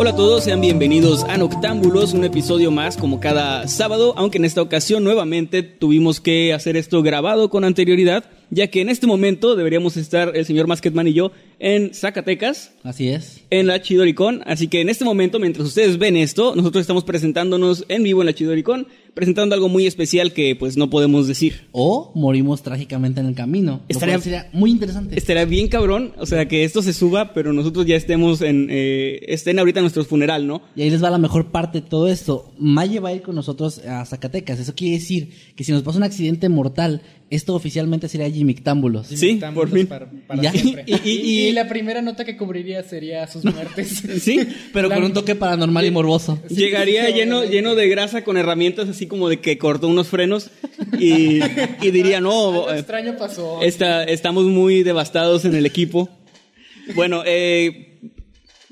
Hola a todos, sean bienvenidos a Noctámbulos, un episodio más como cada sábado, aunque en esta ocasión nuevamente tuvimos que hacer esto grabado con anterioridad, ya que en este momento deberíamos estar el señor Masketman y yo en Zacatecas, Así es. en la Chidoricón, así que en este momento, mientras ustedes ven esto, nosotros estamos presentándonos en vivo en la Chidoricón, presentando algo muy especial que pues no podemos decir. O morimos trágicamente en el camino. Estaría- sería muy interesante. Estaría bien cabrón, o sea, que esto se suba, pero nosotros ya estemos en, eh, estén ahorita en nuestro funeral, ¿no? Y ahí les va la mejor parte de todo esto. Maye va a ir con nosotros a Zacatecas. Eso quiere decir que si nos pasa un accidente mortal, esto oficialmente sería Jimictámbulos. Sí, por fin. Para, para Ya. siempre. Y- y- Y, y- la primera nota que cubriría sería sus muertes. Sí, Pero La- con un toque paranormal y morboso. Sí, Llegaría sí, lleno, lleno de grasa con herramientas así como de que cortó unos frenos y, y diría, no, Algo eh, extraño pasó. está- estamos muy devastados en el equipo. Bueno, eh,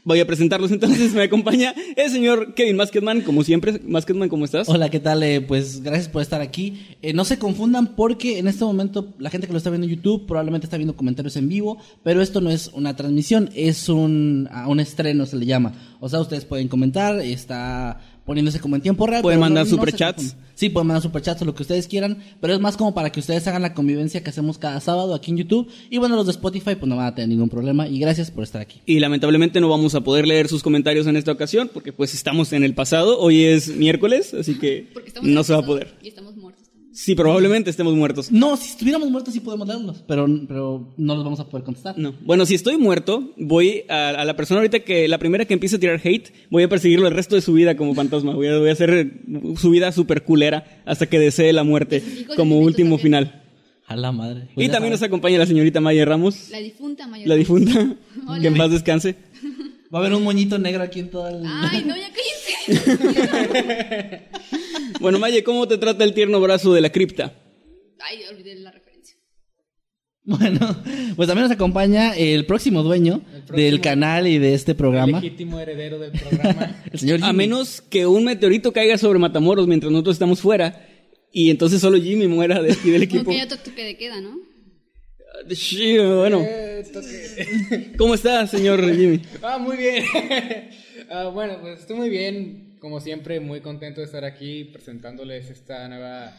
voy a presentarlos entonces. Me acompaña el señor Kevin Masketman, como siempre. Masketman, ¿cómo estás? Hola, ¿qué tal? Eh, pues gracias por estar aquí. Eh, no se confundan porque en este momento la gente que lo está viendo en YouTube probablemente está viendo comentarios en vivo, pero esto no es una transmisión, es un, un estreno se le llama. O sea, ustedes pueden comentar, está poniéndose como en tiempo real. Pueden mandar no- no superchats. confundan. Sí, pueden mandar superchats o lo que ustedes quieran, pero es más como para que ustedes hagan la convivencia que hacemos cada sábado aquí en YouTube. Y bueno, los de Spotify pues no van a tener ningún problema y gracias por estar aquí. Y lamentablemente no vamos a poder leer sus comentarios en esta ocasión porque pues estamos en el pasado. Hoy es miércoles, así que no se va a poder. Y estamos. Sí, probablemente estemos muertos. No, si estuviéramos muertos sí podemos leerlos, pero, pero no los vamos a poder contestar. No. Bueno, si estoy muerto, voy a, a la persona ahorita que la primera que empiece a tirar hate, voy a perseguirlo el resto de su vida como fantasma. Voy a, voy a hacer su vida súper culera hasta que desee la muerte como último también. final. A la madre. Y Pues también nos acompaña la señorita Maya Ramos, La difunta mayor. la difunta, Hola. que en paz descanse. Va a haber un moñito negro aquí en todo el... Ay, no, ya cállense. Bueno, Maya, ¿cómo te trata el tierno brazo de la cripta? Ay, olvidé la referencia. Bueno, pues también nos acompaña el próximo dueño próximo- del canal y de este El programa, legítimo heredero del programa. el señor A Jimmy. menos que un meteorito caiga sobre Matamoros mientras nosotros estamos fuera y entonces solo Jimmy muera de aquí del equipo. Como que ya to- toque de queda, ¿no? Sí, bueno. Eh. ¿Cómo está, señor Jimmy? ah, muy bien. Ah, bueno, pues estoy muy bien. Como siempre, muy contento de estar aquí presentándoles esta nueva,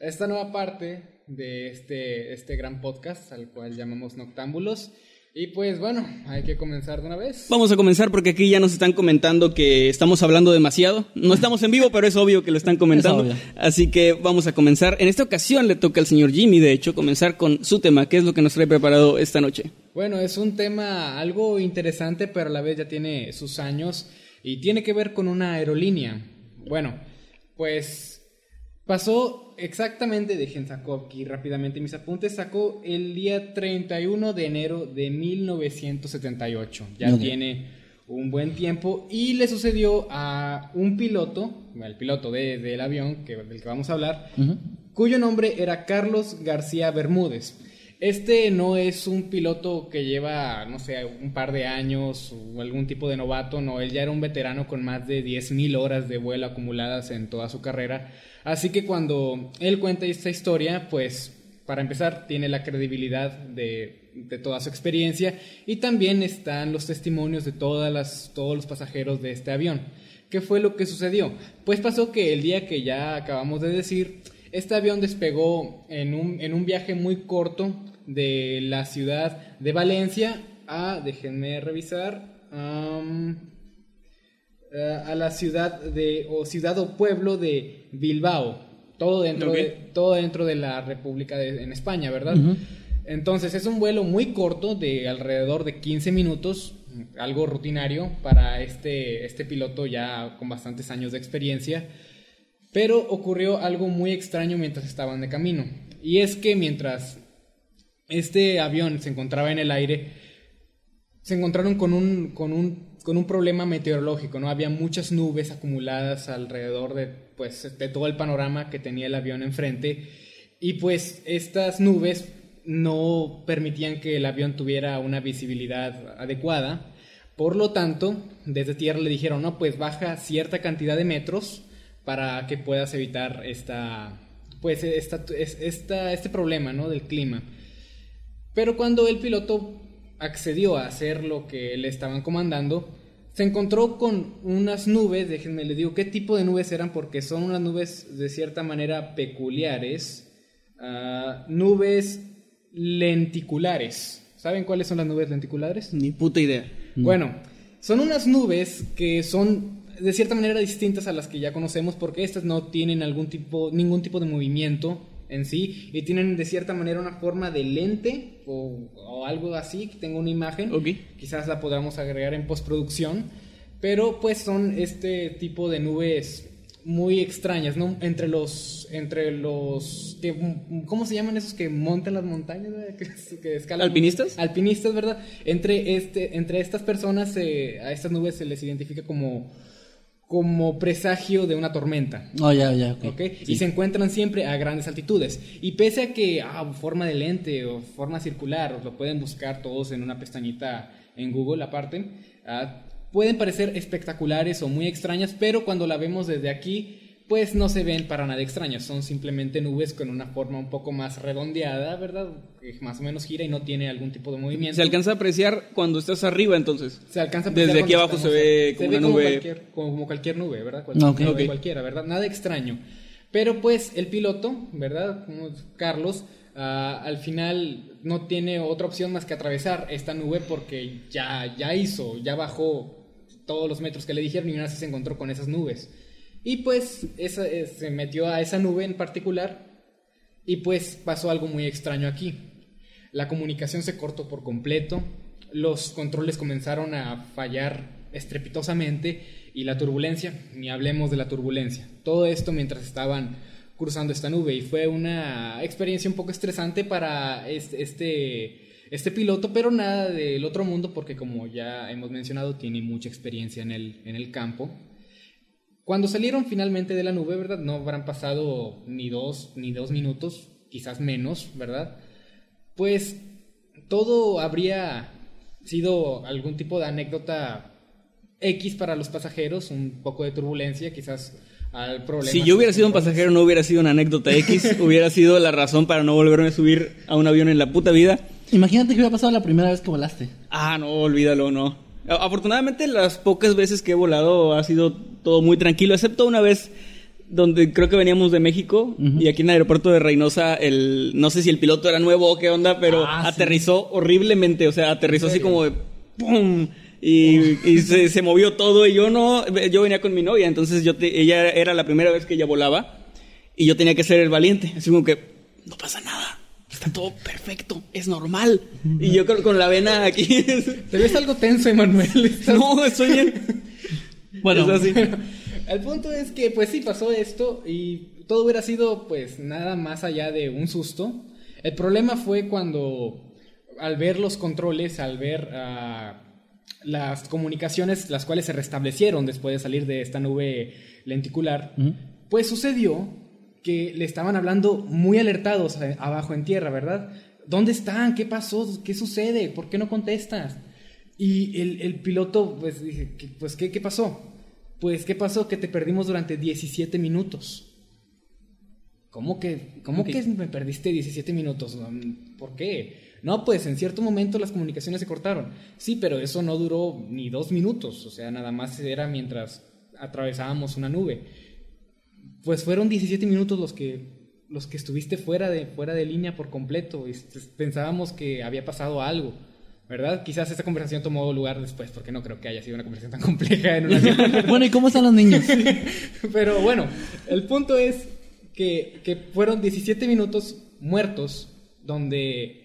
esta nueva parte de este, este gran podcast al cual llamamos Noctámbulos. Y pues bueno, hay que comenzar de una vez. Vamos a comenzar porque aquí ya nos están comentando que estamos hablando demasiado. No estamos en vivo, pero es obvio que lo están comentando. Es. Así que vamos a comenzar. En esta ocasión le toca al señor Jimmy, de hecho, comenzar con su tema. ¿Qué es lo que nos trae preparado esta noche? Bueno, es un tema algo interesante, pero a la vez ya tiene sus años y tiene que ver con una aerolínea. Bueno, pues pasó exactamente, dejen saco aquí rápidamente mis apuntes, sacó el día 31 de enero de 1978. Ya tiene un buen tiempo y le sucedió a un piloto, el piloto de- del avión que, del que vamos a hablar, cuyo nombre era Carlos García Bermúdez. Este no es un piloto que lleva, no sé, un par de años o algún tipo de novato, no, él ya era un veterano con más de 10.000 horas de vuelo acumuladas en toda su carrera. Así que cuando él cuenta esta historia, pues para empezar tiene la credibilidad de, de toda su experiencia y también están los testimonios de todas las, todos los pasajeros de este avión. ¿Qué fue lo que sucedió? Pues pasó que el día que ya acabamos de decir, este avión despegó en un, en un viaje muy corto de la ciudad de Valencia a, déjenme revisar, eh, a la ciudad de, o ciudad o pueblo de Bilbao. Todo dentro, de, todo dentro de la República de, en España, ¿verdad? Entonces es un vuelo muy corto de alrededor de 15 minutos, algo rutinario para este, este piloto ya con bastantes años de experiencia. Pero ocurrió algo muy extraño mientras estaban de camino. Y es que mientras este avión se encontraba en el aire, se encontraron con un, con un, con un problema meteorológico, ¿no? Había muchas nubes acumuladas alrededor de, pues, de todo el panorama que tenía el avión enfrente. Y pues estas nubes no permitían que el avión tuviera una visibilidad adecuada. Por lo tanto, desde tierra le dijeron, no, pues baja cierta cantidad de metros para que puedas evitar esta, pues, esta, es- esta, este problema, ¿no? Del clima. Pero cuando el piloto accedió a hacer lo que le estaban comandando, se encontró con unas nubes, déjenme les digo qué tipo de nubes eran porque son unas nubes de cierta manera peculiares, ah, nubes lenticulares. ¿Saben cuáles son las nubes lenticulares? Ni puta idea. Bueno, son unas nubes que son de cierta manera distintas a las que ya conocemos porque estas no tienen algún tipo, ningún tipo de movimiento en sí y tienen de cierta manera una forma de lente o, o algo así, que tenga una imagen. Ok. Quizás la podamos agregar en postproducción, pero pues son este tipo de nubes muy extrañas, ¿no? Entre los, entre los, que, ¿cómo se llaman esos que montan las montañas? Que, que escalan ¿Alpinistas? alpinistas, ¿verdad? Entre, este, entre estas personas, eh, a estas nubes se les identifica como, como presagio de una tormenta. Oh, ya, ya, ok. ¿ok? Y se encuentran siempre a grandes altitudes. Y pese a que, ah, forma de lente o forma circular, os lo pueden buscar todos en una pestañita en Google aparte, ah, pueden parecer espectaculares o muy extrañas, pero cuando la vemos desde aquí, pues no se ven para nada extrañas. Son simplemente nubes con una forma un poco más redondeada, ¿verdad? Que más o menos gira y no tiene algún tipo de movimiento. Se alcanza a apreciar cuando estás arriba, entonces. Se alcanza a Desde apreciar aquí cuando abajo se ve como una nube. Cualquier, como cualquier nube, ¿verdad? Cualquier Ok. nube Ok. cualquiera, ¿verdad? Nada extraño. Pero pues el piloto, ¿verdad? Como Carlos, ah, al final no tiene otra opción más que atravesar esta nube porque ya, ya hizo, ya bajó todos los metros que le dijeron y aún así se encontró con esas nubes. Y pues esa, eh, se metió a esa nube en particular y pues pasó algo muy extraño aquí. La comunicación se cortó por completo, los controles comenzaron a fallar estrepitosamente y la turbulencia, ni hablemos de la turbulencia. Todo esto mientras estaban cruzando esta nube y fue una experiencia un poco estresante para este, este, piloto, pero nada del otro mundo porque como ya hemos mencionado tiene mucha experiencia en el, en el campo. Cuando salieron finalmente de la nube, ¿verdad? No habrán pasado ni dos, ni dos minutos, quizás menos, ¿verdad? Pues todo habría sido algún tipo de anécdota X para los pasajeros, un poco de turbulencia, quizás al problema. Si yo hubiera sido un pasajero, no hubiera sido una anécdota X, hubiera sido la razón para no volverme a subir a un avión en la puta vida. Imagínate que hubiera pasado la primera vez que volaste. Ah, no, olvídalo, no. Afortunadamente, las pocas veces que he volado ha sido todo muy tranquilo, excepto una vez donde creo que veníamos de México y aquí en el aeropuerto de Reynosa, el, no sé si el piloto era nuevo o qué onda, pero Ah, sí. aterrizó horriblemente, o sea, aterrizó así como de ¡pum! Y, y se, se movió todo y yo no, yo venía con mi novia, entonces yo te- ella era la primera vez que ella volaba y yo tenía que ser el valiente, así como que no pasa nada. Está todo perfecto, es normal. Y yo con, con la vena aquí. Te ves algo tenso, Emanuel. No, estoy bien. Bueno, así. El punto es que, pues sí, pasó esto y todo hubiera sido, pues, nada más allá de un susto. El problema fue cuando, al ver los controles, al ver ah, las comunicaciones, las cuales se restablecieron después de salir de esta nube lenticular, pues sucedió que le estaban hablando muy alertados abajo en tierra, ¿verdad? ¿Dónde están? ¿Qué pasó? ¿Qué sucede? ¿Por qué no contestas? Y el, el piloto, pues dije, ¿qué- pues ¿qué, ¿qué pasó? Pues, ¿qué pasó? Que te perdimos durante 17 minutos. ¿Cómo que, cómo Ok. que me perdiste 17 minutos? Um, ¿Por qué? No, pues en cierto momento las comunicaciones se cortaron. Sí, pero eso no duró ni dos minutos. O sea, nada más era mientras atravesábamos una nube. Pues fueron 17 minutos los que, los que estuviste fuera de, fuera de línea por completo. Y s- pensábamos que había pasado algo. ¿Verdad? Quizás esta conversación tomó lugar después, porque no creo que haya sido una conversación tan compleja en un avión. bueno, ¿y cómo están los niños? Pero bueno, el punto es que, que fueron 17 minutos muertos donde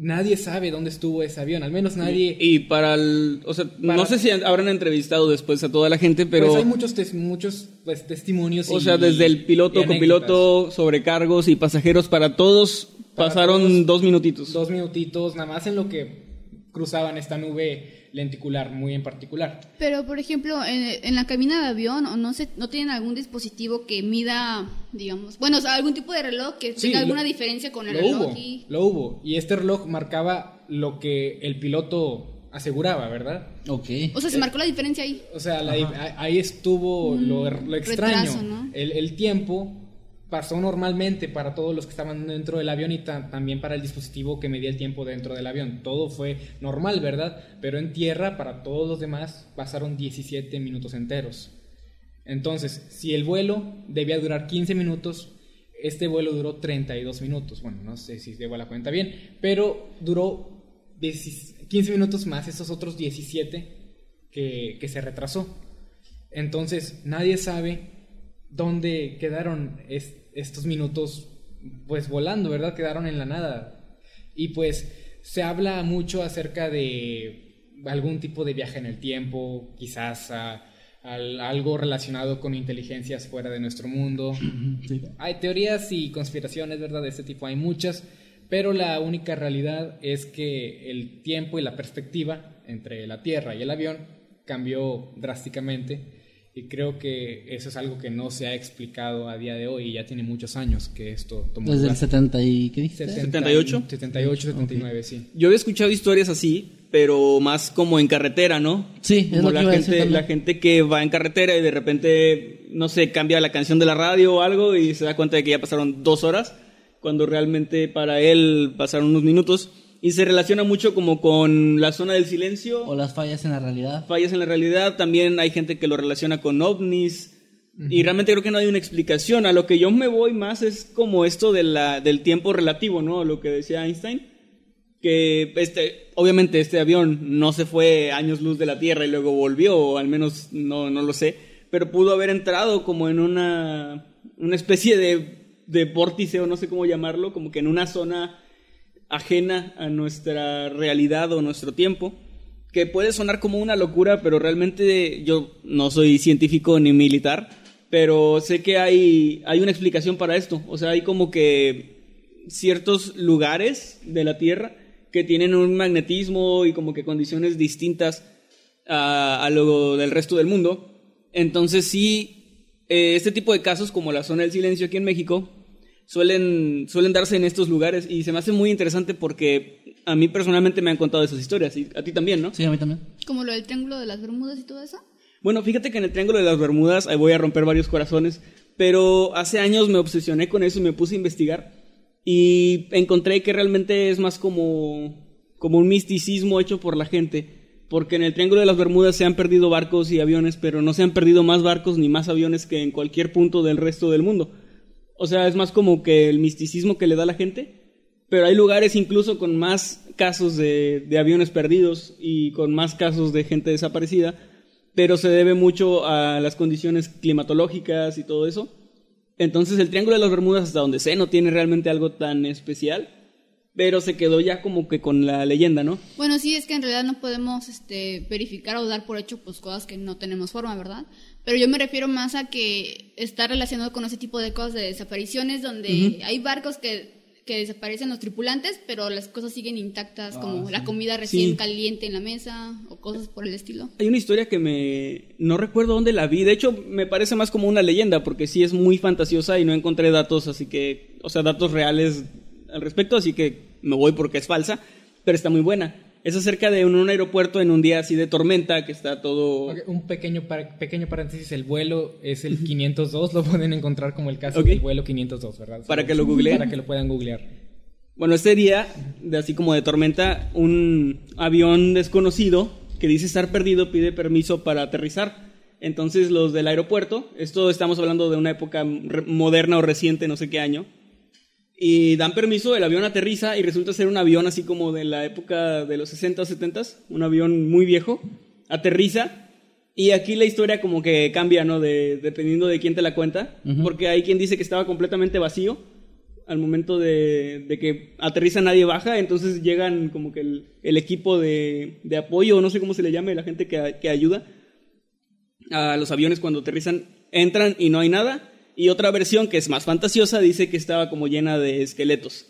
nadie sabe dónde estuvo ese avión, al menos nadie... Y para el. O sea, Para- no sé si habrán entrevistado después a toda la gente, pero. pues hay muchos, tes- muchos pues, testimonios. O y- sea, desde el piloto, copiloto, sobrecargos y pasajeros, para todos Para pasaron todos, dos minutitos. Dos minutitos, nada más en lo que cruzaban esta nube lenticular, muy en particular. Pero, por ejemplo, en, en la cabina de avión, o no sé, ¿no tienen algún dispositivo que mida, digamos, bueno, o sea, algún tipo de reloj que Sí, tenga lo- alguna diferencia con el Lo reloj? hubo, y- lo hubo. Y este reloj marcaba lo que el piloto aseguraba, ¿verdad? Ok. O sea, se marcó la diferencia ahí. O sea, la- ahí- estuvo lo, lo extraño. Mm, retraso, ¿no? el, el tiempo pasó normalmente para todos los que estaban dentro del avión y ta- también para el dispositivo que medía el tiempo dentro del avión. Todo fue normal, ¿verdad? Pero en tierra, para todos los demás, pasaron 17 minutos enteros. Entonces, si el vuelo debía durar 15 minutos, este vuelo duró 32 minutos. Bueno, no sé si llevo la cuenta bien, pero duró 10 15 minutos más esos otros 17 que, que se retrasó. Entonces, nadie sabe dónde quedaron estos minutos, pues volando, ¿verdad? Quedaron en la nada. Y pues se habla mucho acerca de algún tipo de viaje en el tiempo, quizás a- al- algo relacionado con inteligencias fuera de nuestro mundo. Hay teorías y conspiraciones, ¿verdad? De este tipo hay muchas, pero la única realidad es que el tiempo y la perspectiva entre la Tierra y el avión cambió drásticamente y creo que eso es algo que no se ha explicado a día de hoy y ya tiene muchos años que esto tomó Desde el lugar. 70 y... ¿Qué dijiste? 78? 78, 79, sí. Yo había escuchado historias así, pero más como en carretera, ¿no? Sí, es Como lo que la iba a decir gente, la gente que va en carretera y de repente, no sé, cambia la canción de la radio o algo y se da cuenta de que ya pasaron dos horas, cuando realmente para él pasaron unos minutos. Y se relaciona mucho como con la zona del silencio, O las fallas en la realidad. fallas en la realidad. También hay gente que lo relaciona con ovnis. Y realmente creo que no hay una explicación. A lo que yo me voy más es como esto de la, del tiempo relativo, ¿no? Lo que decía Einstein. Que este, obviamente este avión no se fue años luz de la Tierra y luego volvió, o al menos no, no lo sé. Pero pudo haber entrado como en una, una especie de, de vórtice, o no sé cómo llamarlo, como que en una zona ajena a nuestra realidad o nuestro tiempo, que puede sonar como una locura, pero realmente yo no soy científico ni militar, pero sé que hay, hay una explicación para esto. O sea, hay como que ciertos lugares de la Tierra que tienen un magnetismo y como que condiciones distintas a, a lo del resto del mundo. Entonces sí, eh, este tipo de casos como la zona del silencio aquí en México suelen, suelen darse en estos lugares y se me hace muy interesante porque a mí personalmente me han contado esas historias y a ti también, ¿no? Sí, a mí también. Como lo del triángulo de las Bermudas y todo eso. Bueno, fíjate que en el Triángulo de las Bermudas, ahí voy a romper varios corazones, pero hace años me obsesioné con eso y me puse a investigar y encontré que realmente es más como, como un misticismo hecho por la gente, porque en el Triángulo de las Bermudas se han perdido barcos y aviones, pero no se han perdido más barcos ni más aviones que en cualquier punto del resto del mundo. O sea, es más como que el misticismo que le da la gente, pero hay lugares incluso con más casos de, de aviones perdidos y con más casos de gente desaparecida, pero se debe mucho a las condiciones climatológicas y todo eso. Entonces el Triángulo de las Bermudas, hasta donde sé, no tiene realmente algo tan especial, pero se quedó ya como que con la leyenda, ¿no? Bueno, sí, es que en realidad no podemos este, verificar o dar por hecho pues cosas que no tenemos forma, ¿verdad? Pero yo me refiero más a que está relacionado con ese tipo de cosas de desapariciones donde hay barcos que, que desaparecen los tripulantes, pero las cosas siguen intactas, como la comida recién Sí. caliente en la mesa o cosas por el estilo. Hay una historia que me... no recuerdo dónde la vi, de hecho me parece más como una leyenda, porque sí es muy fantasiosa y no encontré datos, así que, o sea, datos reales al respecto, así que me voy porque es falsa, pero está muy buena. Es acerca de un, un aeropuerto en un día así de tormenta, que está todo... Un pequeño, par- pequeño paréntesis, el vuelo es el 502, lo pueden encontrar como el caso del vuelo 502, ¿verdad? Para que lo googleen. Para que lo puedan googlear. Bueno, este día, de así como de tormenta, un avión desconocido que dice estar perdido pide permiso para aterrizar. Entonces los del aeropuerto, esto estamos hablando de una época moderna o reciente, no sé qué año, y dan permiso, el avión aterriza y resulta ser un avión así como de la época de los 60 o 70, un avión muy viejo, aterriza Y aquí la historia como que cambia, ¿no? De, dependiendo de quién te la cuenta. Porque hay quien dice que estaba completamente vacío al momento de, de que aterriza nadie baja, entonces llegan como que el, el equipo de, de apoyo, no sé cómo se le llame, la gente que, que ayuda a los aviones cuando aterrizan, entran y no hay nada. Y otra versión que es más fantasiosa dice que estaba como llena de esqueletos.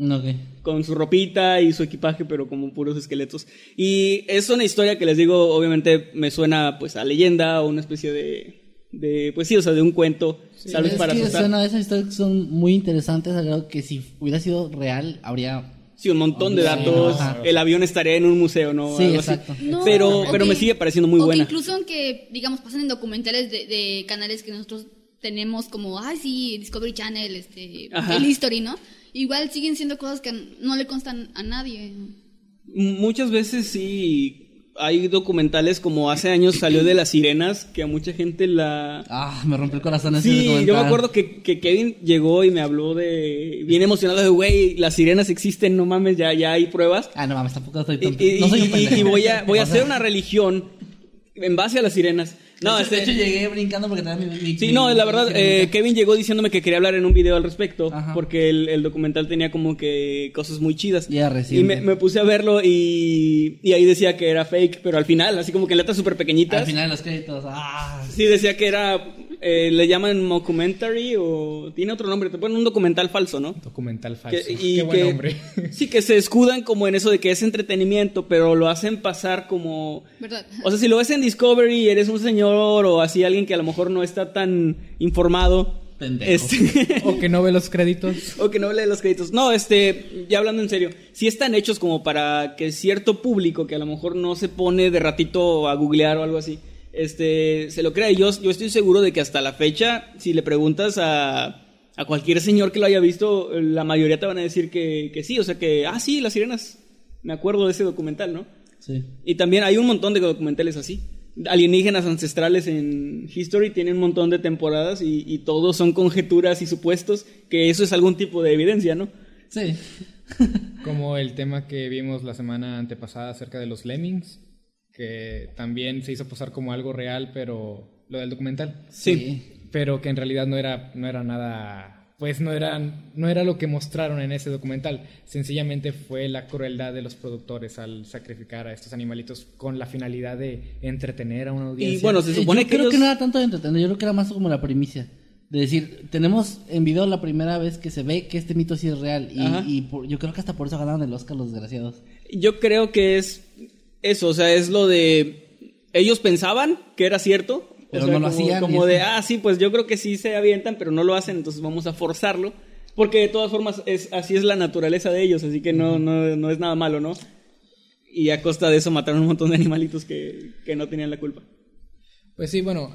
Ok. Con su ropita y su equipaje, pero como puros esqueletos. Y es una historia que les digo, obviamente me suena pues a leyenda o una especie de, de pues sí, o sea, de un cuento, tal vez es para que asustar. suena, esas historias que son muy interesantes, grado que si hubiera sido real, habría... Sí, un montón de Sí, datos. ajá. El avión estaría en un museo, ¿no? Sí, Algo así. exacto. No, pero, o pero me sigue pareciendo muy o que buena. incluso aunque, digamos, pasan en documentales de, de canales que nosotros tenemos como, ay, sí, Discovery Channel, este, Ajá. el History, ¿no? Igual siguen siendo cosas que no le constan a nadie. Muchas veces sí hay documentales como hace años salió de las sirenas que a mucha gente la... Ah, me rompió el corazón ese Sí, yo me acuerdo que, que Kevin llegó y me habló de... Bien emocionado de, güey, las sirenas existen, no mames, ya, ya hay pruebas. Ah, no mames, tampoco estoy tonto. y- no soy un y- pendejo. y voy a, voy a hacer una religión en base a las sirenas. No, de, hecho, este- llegué brincando porque tenía mi... mi- Sí, mi- no, la verdad, eh, Kevin llegó diciéndome que quería hablar en un video al respecto, Ajá. porque el, el documental tenía como que cosas muy chidas. Ya, y reciente. me, me puse a verlo y, y ahí decía que era fake, pero al final, así como que en letras súper pequeñitas, Al final de los créditos, ah... sí decía que era, eh, le llaman mockumentary o tiene otro nombre, te ponen un documental falso, ¿no? Documental falso. Que- y Qué buen que- nombre. Sí, que se escudan como en eso de que es entretenimiento, pero lo hacen pasar como... ¿Verdad? O sea, si lo ves en Discovery y eres un señor o así alguien que a lo mejor no está tan informado, Pendejo. este, o que no ve los créditos. o que no lee los créditos. No, este, ya hablando en serio, sí están hechos como para que cierto público que a lo mejor no se pone de ratito a googlear o algo así, este, se lo crea. Y yo, yo estoy seguro de que hasta la fecha, si le preguntas a, a cualquier señor que lo haya visto, la mayoría te van a decir que, que sí, o sea que, ah, sí, las sirenas, me acuerdo de ese documental, ¿no? Sí. Y también hay un montón de documentales así. Alienígenas ancestrales en History tienen un montón de temporadas y, y todos son conjeturas y supuestos que eso es algún tipo de evidencia, ¿no? Sí. Como el tema que vimos la semana antepasada acerca de los lemmings, que también se hizo pasar como algo real, pero lo del documental. Sí. Pero que en realidad no era, no era nada, pues no era, no era lo que mostraron en ese documental. Sencillamente fue la crueldad de los productores al sacrificar a estos animalitos con la finalidad de entretener a una audiencia. Y bueno, se supone yo que creo ellos... que no era tanto de entretener, yo creo que era más como la primicia. De decir, tenemos en video la primera vez que se ve que este mito sí es real. Y, y por- yo creo que hasta por eso ganaron el Oscar los desgraciados. Yo creo que es eso, o sea, es lo de... Ellos pensaban que era cierto. o Pero sea, no lo como, hacían, Como de, ah, sí, pues yo creo que sí se avientan, pero no lo hacen, entonces vamos a forzarlo. Porque de todas formas, es, así es la naturaleza de ellos, así que no, no, no es nada malo, ¿no? Y a costa de eso mataron un montón de animalitos que, que no tenían la culpa. Pues sí, bueno,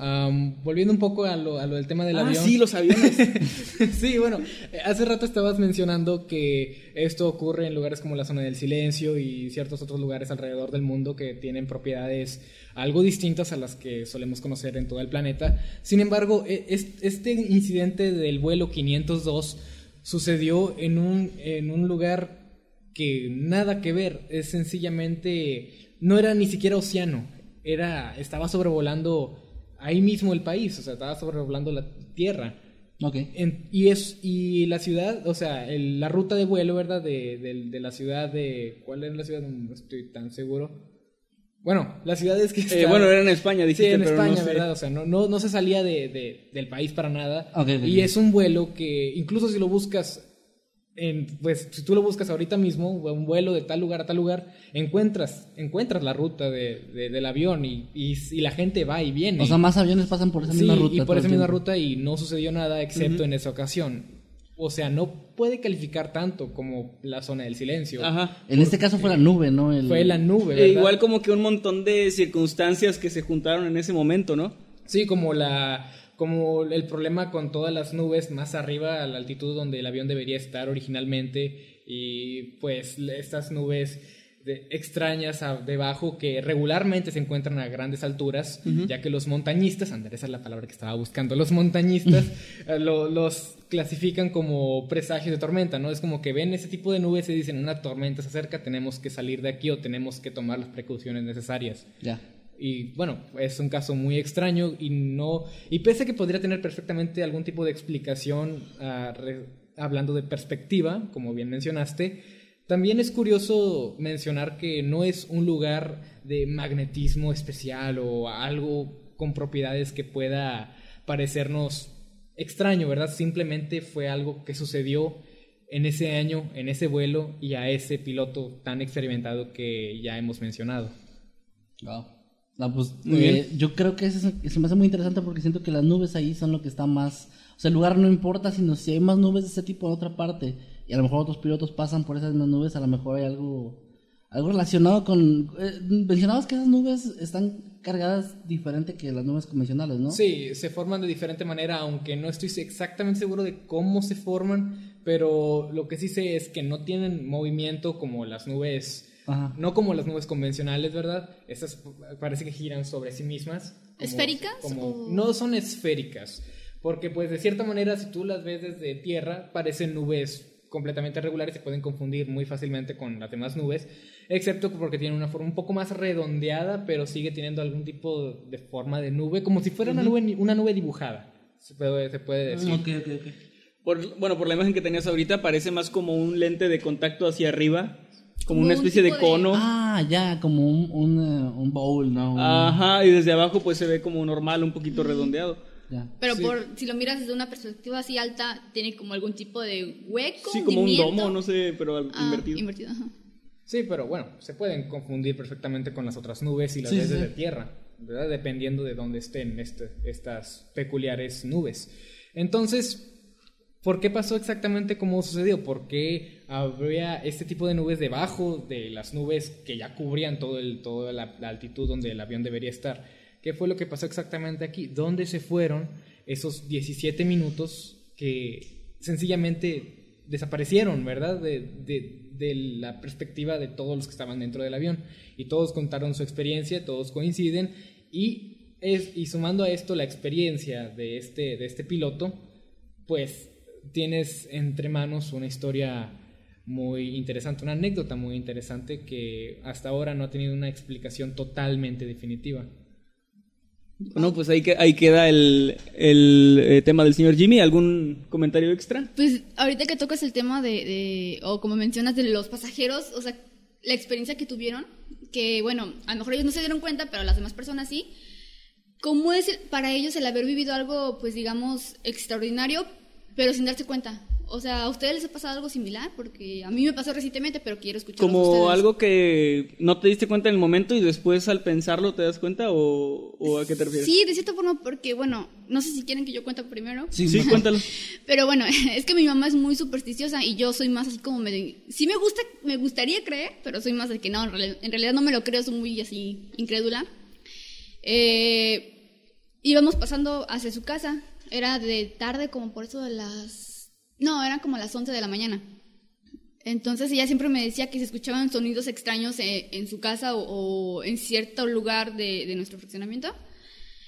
volviendo un poco a lo, a lo del tema del ah, avión. sí, los aviones. sí, bueno, hace rato estabas mencionando que esto ocurre en lugares como la zona del silencio y ciertos otros lugares alrededor del mundo que tienen propiedades algo distintas a las que solemos conocer en todo el planeta. Sin embargo, e- es- este incidente del vuelo 502 sucedió en un, en un lugar que nada que ver, es sencillamente, no era ni siquiera océano, era, estaba sobrevolando ahí mismo el país, o sea, estaba sobrevolando la tierra. Ok. En- y es y la ciudad, o sea, el- la ruta de vuelo, ¿verdad? De, de- de la ciudad de... ¿Cuál era la ciudad? No estoy tan seguro. Bueno, la ciudad es que... Eh, bueno, era en España, Sí, dijiste, en pero no España, sé. ¿verdad? O sea, no, no, no se salía de, de- del país para nada. Ok, ok, y es un vuelo que, incluso si lo buscas, en, pues si tú lo buscas ahorita mismo, un vuelo de tal lugar a tal lugar, encuentras, encuentras la ruta de, de- del avión y, y, y la gente va y viene. O sea, más aviones pasan por esa Sí, misma ruta. y por esa misma ruta y no sucedió nada excepto en esa ocasión. O sea, no puede calificar tanto como la zona del silencio. Ajá. En este caso fue la nube, ¿no? El- Fue la nube, E igual como que un montón de circunstancias que se juntaron en ese momento, ¿no? Sí, como la como el problema con todas las nubes más arriba a la altitud donde el avión debería estar originalmente y pues estas nubes de- extrañas a- debajo que regularmente se encuentran a grandes alturas, ya que los montañistas, Andrés esa es la palabra que estaba buscando, los montañistas eh, lo- los clasifican como presagios de tormenta, ¿no? Es como que ven ese tipo de nubes y dicen una tormenta se acerca, tenemos que salir de aquí o tenemos que tomar las precauciones necesarias. Ya. Y bueno, es un caso muy extraño y no. Y pese a que podría tener perfectamente algún tipo de explicación ah, hablando de perspectiva, como bien mencionaste, también es curioso mencionar que no es un lugar de magnetismo especial o algo con propiedades que pueda parecernos extraño, ¿verdad? Simplemente fue algo que sucedió en ese año, en ese vuelo y a ese piloto tan experimentado que ya hemos mencionado. Wow. Pues, Muy eh, yo creo que eso se me hace muy interesante porque siento que las nubes ahí son lo que está más... O sea, el lugar no importa, sino si hay más nubes de ese tipo en otra parte y a lo mejor otros pilotos pasan por esas mismas nubes, a lo mejor hay algo algo relacionado con... eh, mencionabas que esas nubes están cargadas diferente que las nubes convencionales, ¿no? Sí, se forman de diferente manera, aunque no estoy exactamente seguro de cómo se forman, pero lo que sí sé es que no tienen movimiento como las nubes, Ajá. no como las nubes convencionales, ¿verdad? Esas parece que giran sobre sí mismas. como- ¿Esféricas como- o- No son esféricas, porque pues de cierta manera si tú las ves desde tierra parecen nubes completamente regulares y se pueden confundir muy fácilmente con las demás nubes, excepto porque tienen una forma un poco más redondeada, pero sigue teniendo algún tipo de forma de nube, como si fuera una, nube, una nube dibujada, se puede, se puede decir. Ok, ok, ok. Por, bueno, por la imagen que tenías ahorita, parece más como un lente de contacto hacia arriba, como, una un especie de de- cono. Ah, ya, como un, un, eh, un bowl, ¿no? Un- Ajá, y desde abajo pues se ve como normal, un poquito redondeado. ya. Pero Sí. por si lo miras desde una perspectiva así alta, tiene como algún tipo de hueco. Sí, como un domo, no sé, pero Ah, invertido. invertido, ajá. Sí, pero bueno, se pueden confundir perfectamente con las otras nubes y las Sí, sí. tierra, ¿verdad? Dependiendo de dónde estén este- estas peculiares nubes. Entonces, ¿por qué pasó exactamente como sucedió? ¿Por qué habría este tipo de nubes debajo de las nubes que ya cubrían todo toda la, la altitud donde el avión debería estar? ¿Qué fue lo que pasó exactamente aquí? ¿Dónde se fueron esos 17 minutos que sencillamente desaparecieron, ¿verdad? De, de- de la perspectiva de todos los que estaban dentro del avión. Y todos contaron su experiencia, todos coinciden. Y, es, y sumando a esto la experiencia de este, de este piloto, pues tienes entre manos una historia muy interesante, una anécdota muy interesante que hasta ahora no ha tenido una explicación totalmente definitiva. Bueno, pues ahí, que- ahí queda el, el, eh, tema del señor Jimmy. ¿Algún comentario extra? Pues ahorita que tocas el tema de, de- o como mencionas, de los pasajeros, o sea, la experiencia que tuvieron, que bueno, a lo mejor ellos no se dieron cuenta, pero las demás personas sí. ¿Cómo es para ellos el haber vivido algo, pues digamos, extraordinario, pero sin darse cuenta? O sea, ¿a ustedes les ha pasado algo similar? Porque a mí me pasó recientemente, pero quiero escuchar Como algo que no te diste cuenta en el momento y después al pensarlo te das cuenta o, o a qué te refieres? Sí, de cierta forma, porque bueno, no sé si quieren que yo cuente primero. Sí, Sí, sí. cuéntalo. Pero bueno, es que mi mamá es muy supersticiosa y yo soy más así como medio... Sí me gusta, me gustaría creer, pero soy más de que no, en realidad, en realidad no me lo creo, soy muy así incrédula. Eh, íbamos pasando hacia su casa, era de tarde como por eso de las... No, eran como las 11 de la mañana. Entonces ella siempre me decía que se escuchaban sonidos extraños eh, en, su casa o, o en cierto lugar de, de nuestro fraccionamiento.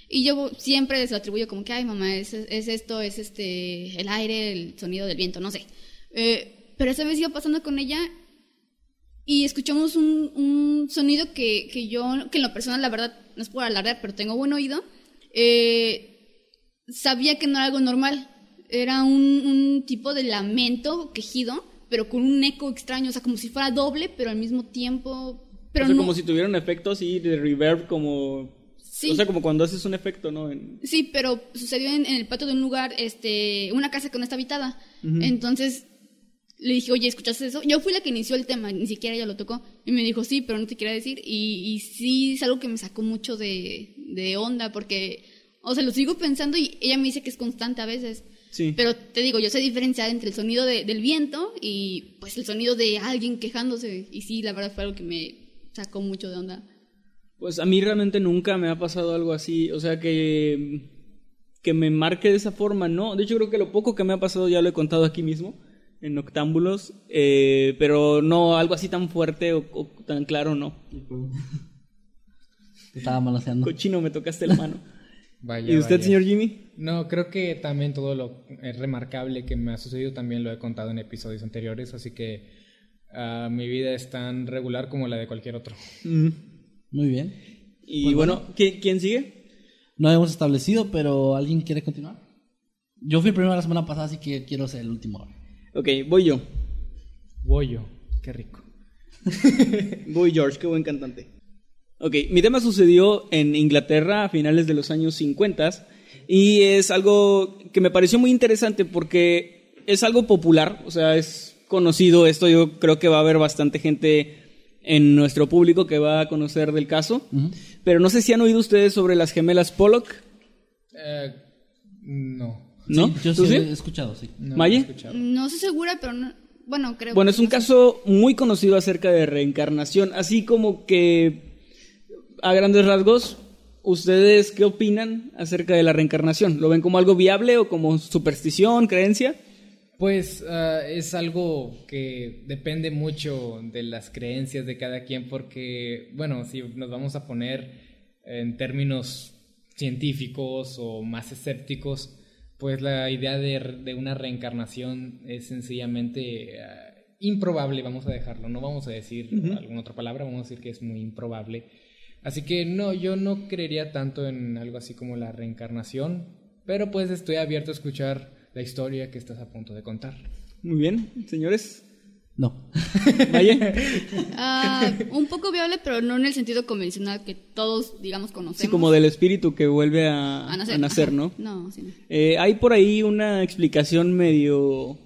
Y yo siempre se atribuyo como que, ay, mamá, es, es esto, es este, el aire, el sonido del viento, no sé. Eh, pero esa vez iba pasando con ella y escuchamos un, un sonido que, que yo, que en lo personal, la verdad, no es por alardear, pero tengo buen oído. Eh, sabía que no era algo normal. Era un, un tipo de lamento, quejido, pero con un eco extraño, o sea, como si fuera doble, pero al mismo tiempo. Pero o sea, no, como si tuviera un efecto así de reverb, como... Sí. O sea, como cuando haces un efecto, ¿no? En- Sí, pero sucedió en, en el patio de un lugar, este, una casa que no está habitada. Entonces le dije, oye, ¿escuchaste eso? Yo fui la que inició el tema, ni siquiera ella lo tocó. Y me dijo, sí, pero no te quería decir. Y, y sí, es algo que me sacó mucho de, de onda, porque, o sea, lo sigo pensando y ella me dice que es constante a veces. Sí. Pero te digo, yo sé diferenciar entre el sonido de- del viento y pues el sonido de alguien quejándose. Y sí, la verdad fue algo que me sacó mucho de onda. Pues a mí realmente nunca me ha pasado algo así, o sea que que me marque de esa forma, no. De hecho creo que lo poco que me ha pasado ya lo he contado aquí mismo en Octámbulos, eh, pero no algo así tan fuerte o, o tan claro, no. Te estaba manoseando. Cochino, me tocaste la mano. Vaya, ¿Y usted, vaya. señor Jimmy? No, creo que también todo lo remarcable que me ha sucedido también lo he contado en episodios anteriores, así que ah, mi vida es tan regular como la de cualquier otro. Mm. Muy bien. Y Pues bueno, ¿quién, quién sigue? No hemos establecido, pero ¿alguien quiere continuar? Yo fui el primero la semana pasada, así que quiero ser el último ahora. Ok, voy yo. Voy yo. Qué rico. Voy George, qué buen cantante. Ok, mi tema sucedió en Inglaterra a finales de los años 50 y es algo que me pareció muy interesante porque es algo popular, o sea, es conocido esto, yo creo que va a haber bastante gente en nuestro público que va a conocer del caso, pero no sé si han oído ustedes sobre las gemelas Pollock, Eh, no. ¿no? Sí, yo ¿Tú sí sí? he escuchado, sí. no ¿Maye? he escuchado. No estoy segura, pero no, bueno, creo. Bueno, es un no sé. caso muy conocido acerca de reencarnación, así como que a grandes rasgos, ¿ustedes qué opinan acerca de la reencarnación? ¿Lo ven como algo viable o como superstición, creencia? Pues ah, es algo que depende mucho de las creencias de cada quien porque, bueno, si nos vamos a poner en términos científicos o más escépticos, pues la idea de, de una reencarnación es sencillamente ah, improbable, vamos a dejarlo, no vamos a decir alguna otra palabra, vamos a decir que es muy improbable. Así que no, yo no creería tanto en algo así como la reencarnación, pero pues estoy abierto a escuchar la historia que estás a punto de contar. Muy bien, señores. No. Vaya. Ah, un poco viable, pero no en el sentido convencional que todos, digamos, conocemos. Sí, como del espíritu que vuelve a, a nacer, a nacer, Ajá. ¿no? No, sí. no. Eh, hay por ahí una explicación medio,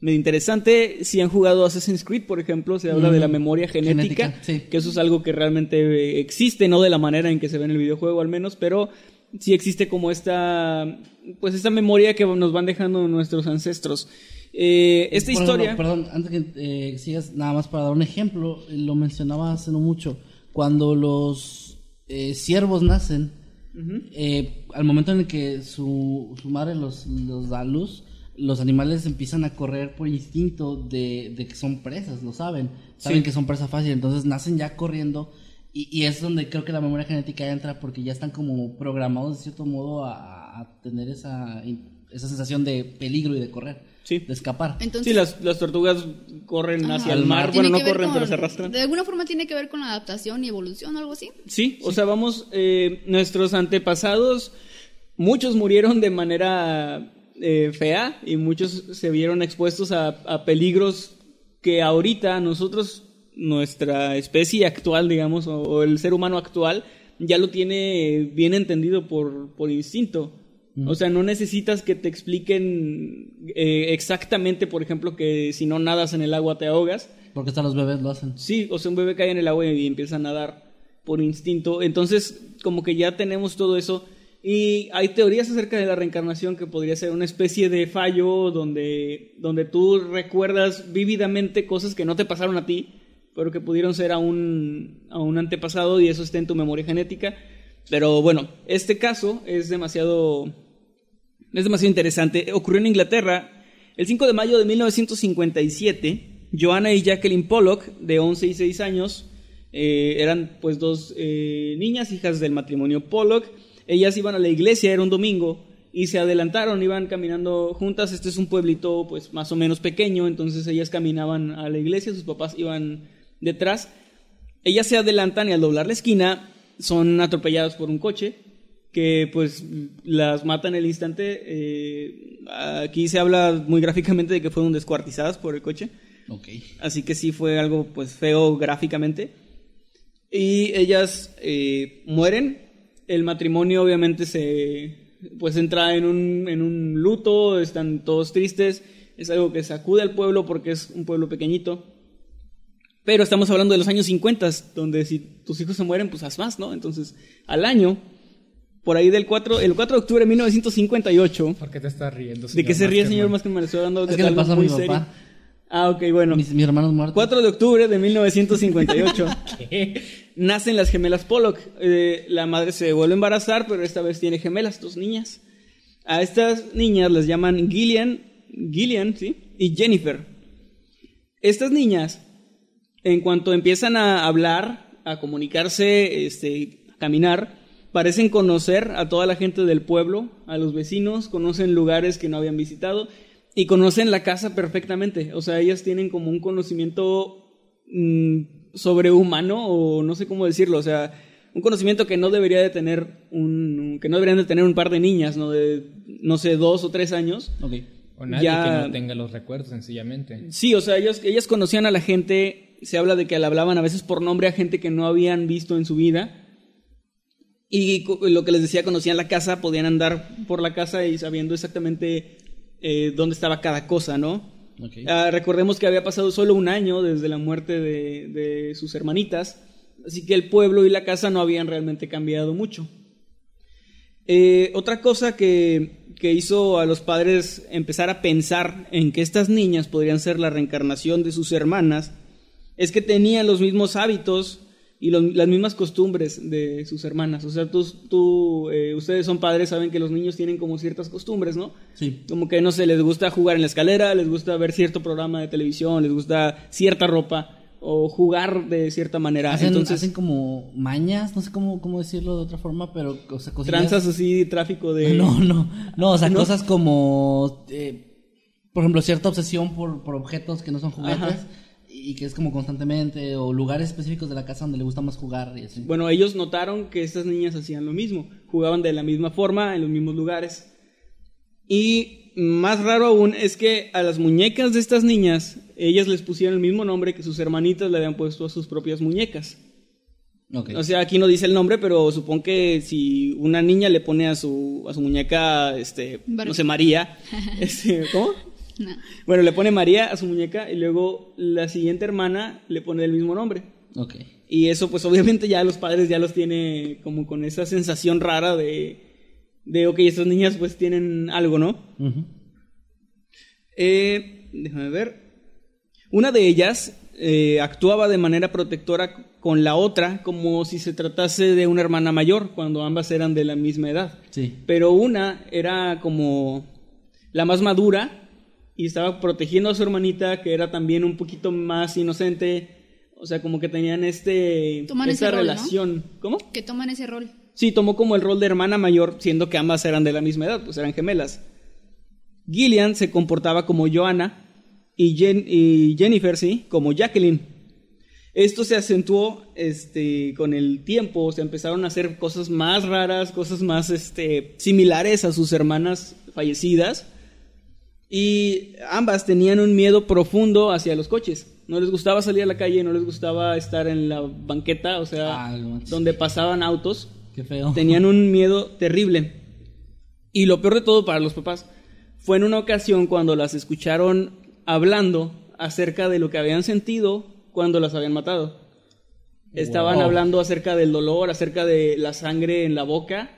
medio interesante. Si han jugado Assassin's Creed, por ejemplo, se habla de la memoria genética, Genética, sí. que eso es algo que realmente eh, existe, no de la manera en que se ve en el videojuego al menos, pero sí existe como esta, pues esta memoria que nos van dejando nuestros ancestros. Eh, esta Por historia... ejemplo, perdón, antes que eh, sigas, nada más para dar un ejemplo, eh, lo mencionaba hace no mucho. Cuando los eh, ciervos nacen, al momento en el que su, su madre los, los da luz, los animales empiezan a correr por instinto de, de que son presas, lo saben. Saben Sí. que son presa fácil, entonces nacen ya corriendo. Y, y es donde creo que la memoria genética entra porque ya están como programados de cierto modo a, a tener esa, esa sensación de peligro y de correr, Sí. de escapar. Entonces, Sí, las, las tortugas corren ajá. hacia el mar. mar. Bueno, no corren, con- pero se arrastran. De alguna forma tiene que ver con la adaptación y evolución o algo así. Sí, o sea, vamos, eh, nuestros antepasados, muchos murieron de manera eh, fea y muchos se vieron expuestos a, a peligros que ahorita nosotros, nuestra especie actual, digamos, o, o el ser humano actual, ya lo tiene bien entendido por, por instinto. O sea, no necesitas que te expliquen eh, exactamente, por ejemplo, que si no nadas en el agua te ahogas. Porque hasta los bebés lo hacen. Sí, o sea, un bebé cae en el agua y empieza a nadar por instinto. Entonces, como que ya tenemos todo eso. Y hay teorías acerca de la reencarnación que podría ser una especie de fallo donde, donde tú recuerdas vívidamente cosas que no te pasaron a ti, pero que pudieron ser a un, a un antepasado y eso está en tu memoria genética. Pero bueno, este caso es demasiado, es demasiado interesante. Ocurrió en Inglaterra el 5 de mayo de 1957. Joanna y Jacqueline Pollock, de 11 y 6 años, eh, eran pues dos eh, niñas, hijas del matrimonio Pollock. Ellas iban a la iglesia, era un domingo, y se adelantaron, iban caminando juntas. Este es un pueblito pues más o menos pequeño, entonces ellas caminaban a la iglesia, sus papás iban detrás. Ellas se adelantan y al doblar la esquina son atropelladas por un coche que pues las matan el instante. Eh, aquí se habla muy gráficamente de que fueron descuartizadas por el coche. Así que sí fue algo pues feo gráficamente. Y ellas eh, mueren. El matrimonio obviamente se pues entra en un, en un luto, están todos tristes. Es algo que sacude al pueblo porque es un pueblo pequeñito. Pero estamos hablando de los años 50, donde si tus hijos se mueren, pues haz más, ¿no? Entonces, al año, por ahí del 4, el 4 de octubre de 1958, ¿Por qué te estás riendo? ¿de qué se ríe, señor Maskerman? Estoy hablando Es de que le pasó a muy mi serio. papá. Ah, ok, bueno. Mis, mis hermanos muertos. 4 de octubre de 1958 nacen las gemelas Pollock. Eh, la madre se vuelve a embarazar, pero esta vez tiene gemelas, dos niñas. A estas niñas las llaman Gillian, Gillian, ¿sí? Y Jennifer. Estas niñas, en cuanto empiezan a hablar, a comunicarse, este, a caminar, parecen conocer a toda la gente del pueblo, a los vecinos, conocen lugares que no habían visitado y conocen la casa perfectamente. O sea, ellas tienen como un conocimiento mm, sobrehumano o no sé cómo decirlo. O sea, un conocimiento que no debería de tener un, que no deberían de tener un par de niñas, ¿no? De, no sé, dos o tres años. O nadie Ya- que no tenga los recuerdos, sencillamente. Sí, o sea, ellos, ellas conocían a la gente, se habla de que le hablaban a veces por nombre a gente que no habían visto en su vida. Y lo que les decía, conocían la casa, podían andar por la casa y sabiendo exactamente eh, dónde estaba cada cosa, ¿no? Ah, recordemos que había pasado solo un año desde la muerte de, de sus hermanitas, así que el pueblo y la casa no habían realmente cambiado mucho. Eh, otra cosa que, que hizo a los padres empezar a pensar en que estas niñas podrían ser la reencarnación de sus hermanas es que tenían los mismos hábitos y los- las mismas costumbres de sus hermanas. O sea, tú, tú, eh, ustedes son padres, saben que los niños tienen como ciertas costumbres, ¿no? Sí. Como que, no sé, les gusta jugar en la escalera, les gusta ver cierto programa de televisión, les gusta cierta ropa o jugar de cierta manera. Hacen, Entonces, hacen como mañas, no sé cómo, cómo decirlo de otra forma, pero o sea, cosillas- tranzas así, tráfico de... No, no, no, o sea, ¿No? cosas como, eh, por ejemplo, cierta obsesión por, por objetos que no son juguetes Ajá. Y que es como constantemente, o lugares específicos de la casa donde le gusta más jugar y así. Bueno, ellos notaron que estas niñas hacían lo mismo, jugaban de la misma forma, en los mismos lugares. Y más raro aún es que a las muñecas de estas niñas, ellas les pusieron el mismo nombre que sus hermanitas le habían puesto a sus propias muñecas. Ok. O sea, aquí no dice el nombre, pero supongo que si una niña le pone a su, a su muñeca, este, Barbie. no sé, María, este, ¿cómo? No. Bueno, le pone María a su muñeca y luego la siguiente hermana le pone el mismo nombre. ok. Y eso, pues obviamente ya los padres ya los tiene como con esa sensación rara de, de ok, estas niñas pues tienen algo, ¿no? Eh, déjame ver. Una de ellas eh, actuaba de manera protectora con la otra como si se tratase de una hermana mayor, cuando ambas eran de la misma edad. Sí. Pero una era como la más madura y estaba protegiendo a su hermanita, que era también un poquito más inocente. O sea, como que tenían este Toman esta relación. ¿Cómo? Que toman ese rol. Sí, tomó como el rol de hermana mayor, siendo que ambas eran de la misma edad, pues eran gemelas. Gillian se comportaba como Joanna y, Jen- y Jennifer, sí, como Jacqueline. Esto se acentuó este, con el tiempo, se empezaron a hacer cosas más raras, cosas más este, similares a sus hermanas fallecidas. Y ambas tenían un miedo profundo hacia los coches. No les gustaba salir a la calle, no les gustaba estar en la banqueta, o sea, Ah, donde pasaban autos. Qué feo. Tenían un miedo terrible. Y lo peor de todo para los papás fue en una ocasión cuando las escucharon hablando acerca de lo que habían sentido cuando las habían matado. Estaban Wow. hablando acerca del dolor, acerca de la sangre en la boca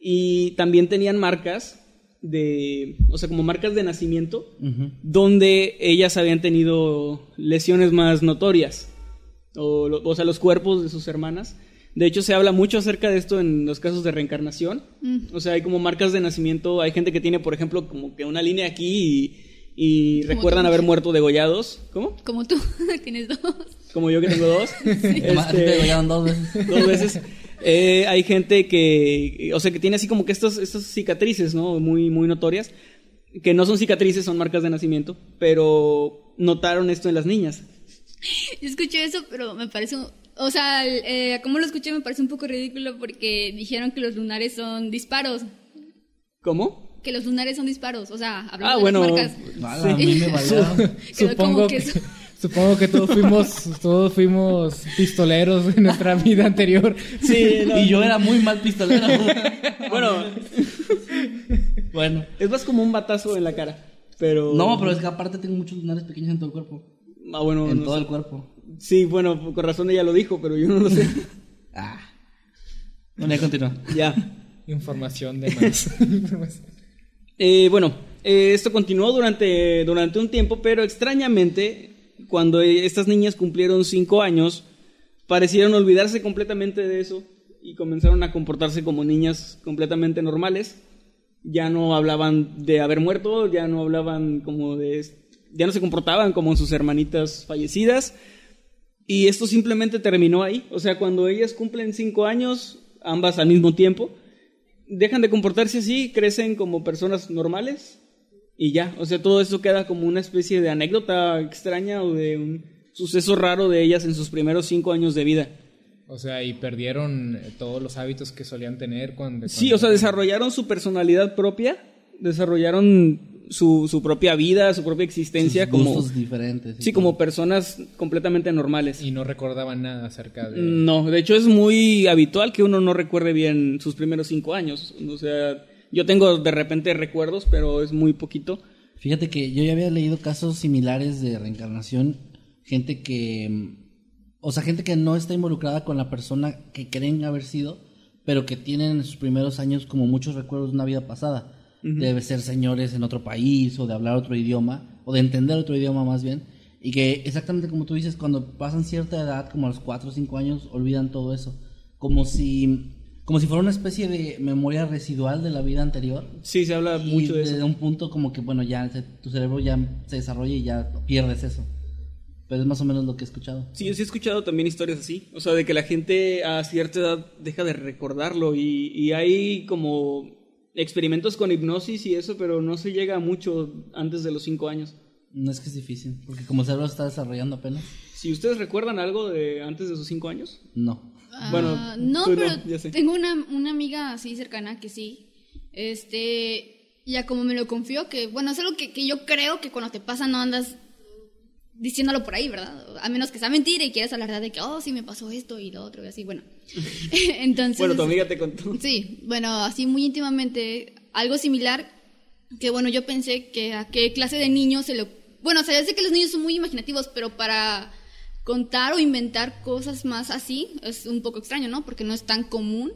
y también tenían marcas de, o sea, como marcas de nacimiento donde ellas habían tenido lesiones más notorias, o, lo- o sea, los cuerpos de sus hermanas. De hecho, se habla mucho acerca de esto en los casos de reencarnación. O sea, hay como marcas de nacimiento, hay gente que tiene, por ejemplo, como que una línea aquí y, recuerdan tú. haber muerto degollados. ¿Cómo? Como tú, tienes dos. Como yo que tengo dos. Además, Este, te degollaron dos veces. dos veces. Eh, hay gente que, o sea, que tiene así como que estas, estas cicatrices, ¿no? Muy, muy notorias, que no son cicatrices, son marcas de nacimiento, pero notaron esto en las niñas. Yo escuché eso, pero me parece, un- o sea, eh, como lo escuché me parece un poco ridículo porque dijeron que los lunares son disparos, ¿Cómo? que los lunares son disparos, o sea, hablando Ah, de bueno, las marcas. Ala, a mí me supongo como que, que eso. Supongo que todos fuimos, todos fuimos pistoleros en nuestra vida anterior. Sí, no. Y yo era muy mal pistolero. Bueno, bueno. es más como un batazo en la cara, pero... No, pero es que aparte tengo muchos lunares pequeños en todo el cuerpo. Ah, bueno, En no todo sé. el cuerpo. Sí, bueno, con razón ella lo dijo, pero yo no lo sé. Ah. Bueno, ya continúa. ya. Información de más. Eh, bueno, eh, esto continuó durante, durante un tiempo, pero extrañamente, cuando estas niñas cumplieron cinco años, parecieron olvidarse completamente de eso y comenzaron a comportarse como niñas completamente normales. Ya no hablaban de haber muerto, ya no hablaban como de... ya no se comportaban como sus hermanitas fallecidas. Y esto simplemente terminó ahí. O sea, cuando ellas cumplen cinco años, ambas al mismo tiempo, dejan de comportarse así, crecen como personas normales y ya. O sea, todo eso queda como una especie de anécdota extraña o de un suceso raro de ellas en sus primeros cinco años de vida. O sea, y perdieron eh, todos los hábitos que solían tener cuando... Sí, o sea, desarrollaron su personalidad propia, desarrollaron su, su propia vida, su propia existencia Sus como... diferentes. Sí, como personas completamente normales. Y no recordaban nada acerca de... No, de hecho es muy habitual que uno no recuerde bien sus primeros cinco años. O sea, yo tengo de repente recuerdos, pero es muy poquito. Fíjate que yo ya había leído casos similares de reencarnación, gente que, o sea, gente que no está involucrada con la persona que creen haber sido, pero que tienen en sus primeros años como muchos recuerdos de una vida pasada. Debe ser señores en otro país o de hablar otro idioma, o de entender otro idioma más bien, y que exactamente como tú dices, cuando pasan cierta edad, como a los 4 o 5 años, olvidan todo eso, como si, como si fuera una especie de memoria residual de la vida anterior. Sí, se habla Y mucho de desde eso. un punto como que, bueno, ya se- tu cerebro ya se desarrolla y ya pierdes eso. Pero es más o menos lo que he escuchado. Sí, yo sí he escuchado también historias así. O sea, de que la gente a cierta edad deja de recordarlo y, y hay como experimentos con hipnosis y eso, pero no se llega mucho antes de los cinco años. No es que es difícil, porque como el cerebro está desarrollando apenas, Si ustedes recuerdan algo de antes de sus cinco años, no. Ah, Bueno, no, tú no, pero tengo una, una amiga así cercana que sí. Este, ya como me lo confió, que bueno, es algo que, que yo creo que cuando te pasa no andas diciéndolo por ahí, ¿verdad? A menos que sea mentira y quieras hablar de que, oh, sí me pasó esto y lo otro y así, bueno. Entonces. bueno, tu amiga te contó. Sí, bueno, así muy íntimamente, algo similar, que bueno, yo pensé que a qué clase de niño se lo... Bueno, o sea, ya sé que los niños son muy imaginativos, pero para contar o inventar cosas más así es un poco extraño, ¿no? Porque no es tan común.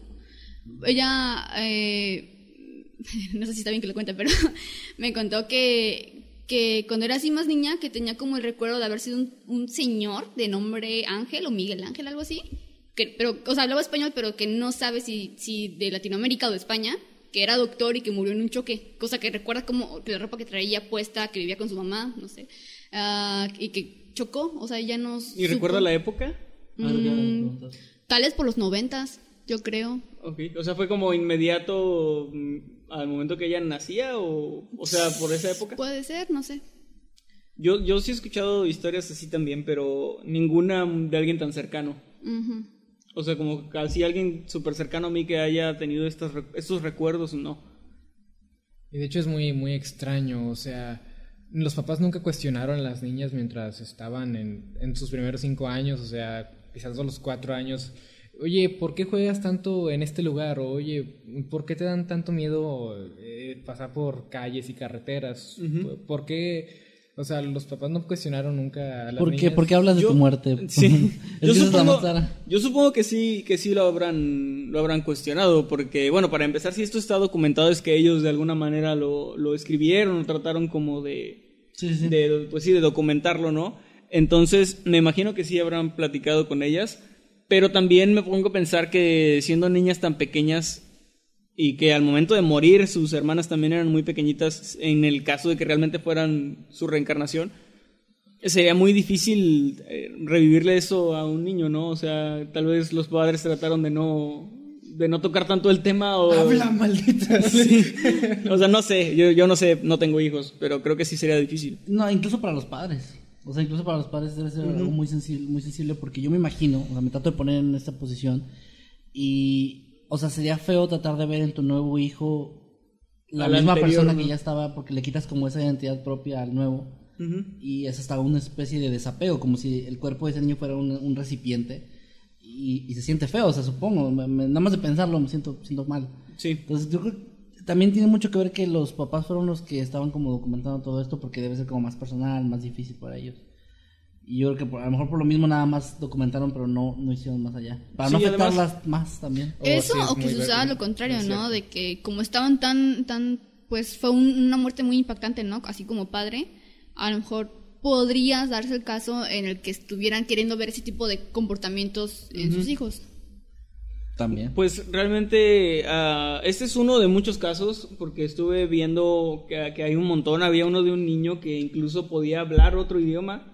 Ella, eh, no sé si está bien que lo cuente, pero me contó que, que cuando era así más niña, que tenía como el recuerdo de haber sido un, un señor de nombre Ángel o Miguel Ángel, algo así. Que, pero, o sea, hablaba español, pero que no sabe si, si de Latinoamérica o de España, que era doctor y que murió en un choque, cosa que recuerda como la ropa que traía puesta, que vivía con su mamá, no sé, ah, y que chocó, o sea, ya no... ¿Y recuerda la época? Ah, Mm. Tal vez por los noventas, yo creo. Ok, o sea, fue como inmediato mm, al momento que ella nacía o, o sea, por esa época. Puede ser, no sé. Yo, yo sí he escuchado historias así también, pero ninguna de alguien tan cercano. O sea, como así alguien súper cercano a mí que haya tenido estas, re- estos recuerdos, no. Y de hecho es muy, muy extraño, o sea, los papás nunca cuestionaron a las niñas mientras estaban en, en sus primeros cinco años, o sea, quizás a los cuatro años. Oye, ¿por qué juegas tanto en este lugar? O, Oye, ¿por qué te dan tanto miedo eh, pasar por calles y carreteras? ¿Por qué? O sea, los papás no cuestionaron nunca a las ¿Por qué, niñas. ¿Por qué hablas de Yo- tu muerte? Sí. Yo, supongo, yo que sí, que sí lo habrán, lo habrán cuestionado, porque, bueno, para empezar, si esto está documentado es que ellos de alguna manera lo, lo escribieron o trataron como de, Sí, sí. de, pues sí, de documentarlo, ¿no? Entonces, me imagino que sí habrán platicado con ellas, pero también me pongo a pensar que siendo niñas tan pequeñas y que al momento de morir sus hermanas también eran muy pequeñitas, en el caso de que realmente fueran su reencarnación, sería muy difícil eh, revivirle eso a un niño, ¿no? O sea, tal vez los padres trataron de no de no tocar tanto el tema o Habla, maldita. o sea, no sé, yo, yo no sé, no tengo hijos, pero creo que sí sería difícil. No, incluso para los padres. O sea, incluso para los padres debe ser algo muy sensible, muy sensible porque yo me imagino, o sea, me trato de poner en esta posición y, o sea, sería feo tratar de ver en tu nuevo hijo la misma anterior, persona ¿no? que ya estaba porque le quitas como esa identidad propia al nuevo y es hasta una especie de desapego, como si el cuerpo de ese niño fuera un, un recipiente y, y se siente feo, o sea, supongo, me- me- nada más de pensarlo me siento, siento mal. Sí. Entonces yo creo que también tiene mucho que ver que los papás fueron los que estaban como documentando todo esto porque debe ser como más personal, más difícil para ellos. Y yo creo que por- a lo mejor por lo mismo nada más documentaron, pero no, no hicieron más allá. Para no además- afectarlas más también. Oh, Eso sí, es o que suceda lo contrario, ¿no? cierto. De que como estaban tan, tan, pues fue un- una muerte muy impactante, ¿no? Así como padre, a lo mejor podría darse el caso en el que estuvieran queriendo ver ese tipo de comportamientos en sus hijos. También. Pues realmente ah, este es uno de muchos casos porque estuve viendo que, que hay un montón, había uno de un niño que incluso podía hablar otro idioma,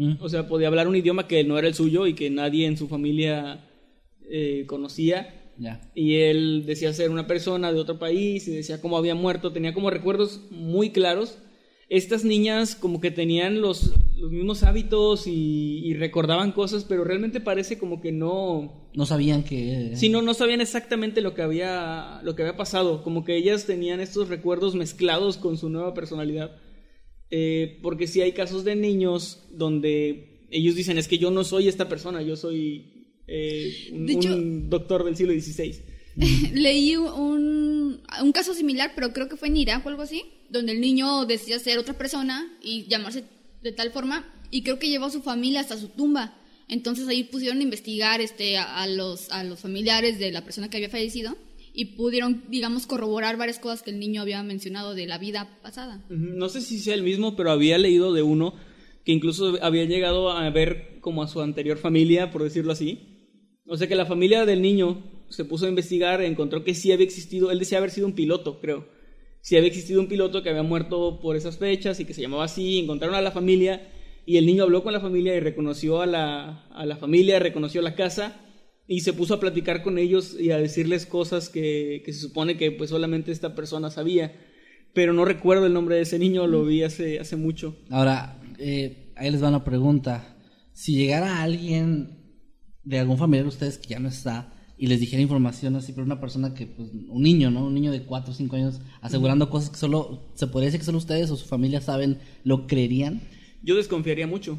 Mm. o sea, podía hablar un idioma que no era el suyo y que nadie en su familia eh, conocía. Y él decía ser una persona de otro país y decía cómo había muerto, tenía como recuerdos muy claros. Estas niñas como que tenían los, los mismos hábitos y, y recordaban cosas, pero realmente parece como que no... No sabían que... Sí, no, no sabían exactamente lo que había, lo que había pasado, como que ellas tenían estos recuerdos mezclados con su nueva personalidad. Eh, porque sí hay casos de niños donde ellos dicen, es que yo no soy esta persona, yo soy eh, un, De hecho- un doctor del siglo XVI. Leí un, un caso similar, pero creo que fue en Irak o algo así, donde el niño decía ser otra persona y llamarse de tal forma, y creo que llevó a su familia hasta su tumba. Entonces ahí pusieron a investigar este, a, a los, a los familiares de la persona que había fallecido y pudieron, digamos, corroborar varias cosas que el niño había mencionado de la vida pasada. No sé si sea el mismo, pero había leído de uno que incluso había llegado a ver como a su anterior familia, por decirlo así. O sea que la familia del niño se puso a investigar, encontró que sí había existido, él decía haber sido un piloto, creo. Sí había existido un piloto que había muerto por esas fechas y que se llamaba así, encontraron a la familia y el niño habló con la familia y reconoció a la, a la familia, reconoció la casa y se puso a platicar con ellos y a decirles cosas que, que se supone que pues solamente esta persona sabía pero no recuerdo el nombre de ese niño, lo vi hace, hace mucho. Ahora, eh, ahí les va una pregunta. Si llegara alguien de algún familiar de ustedes que ya no está y les dijera información así, pero una persona que, pues, un niño, ¿no? Un niño de 4 o 5 años asegurando cosas que solo, se podría decir que solo ustedes o su familia saben, ¿lo creerían? Yo desconfiaría mucho.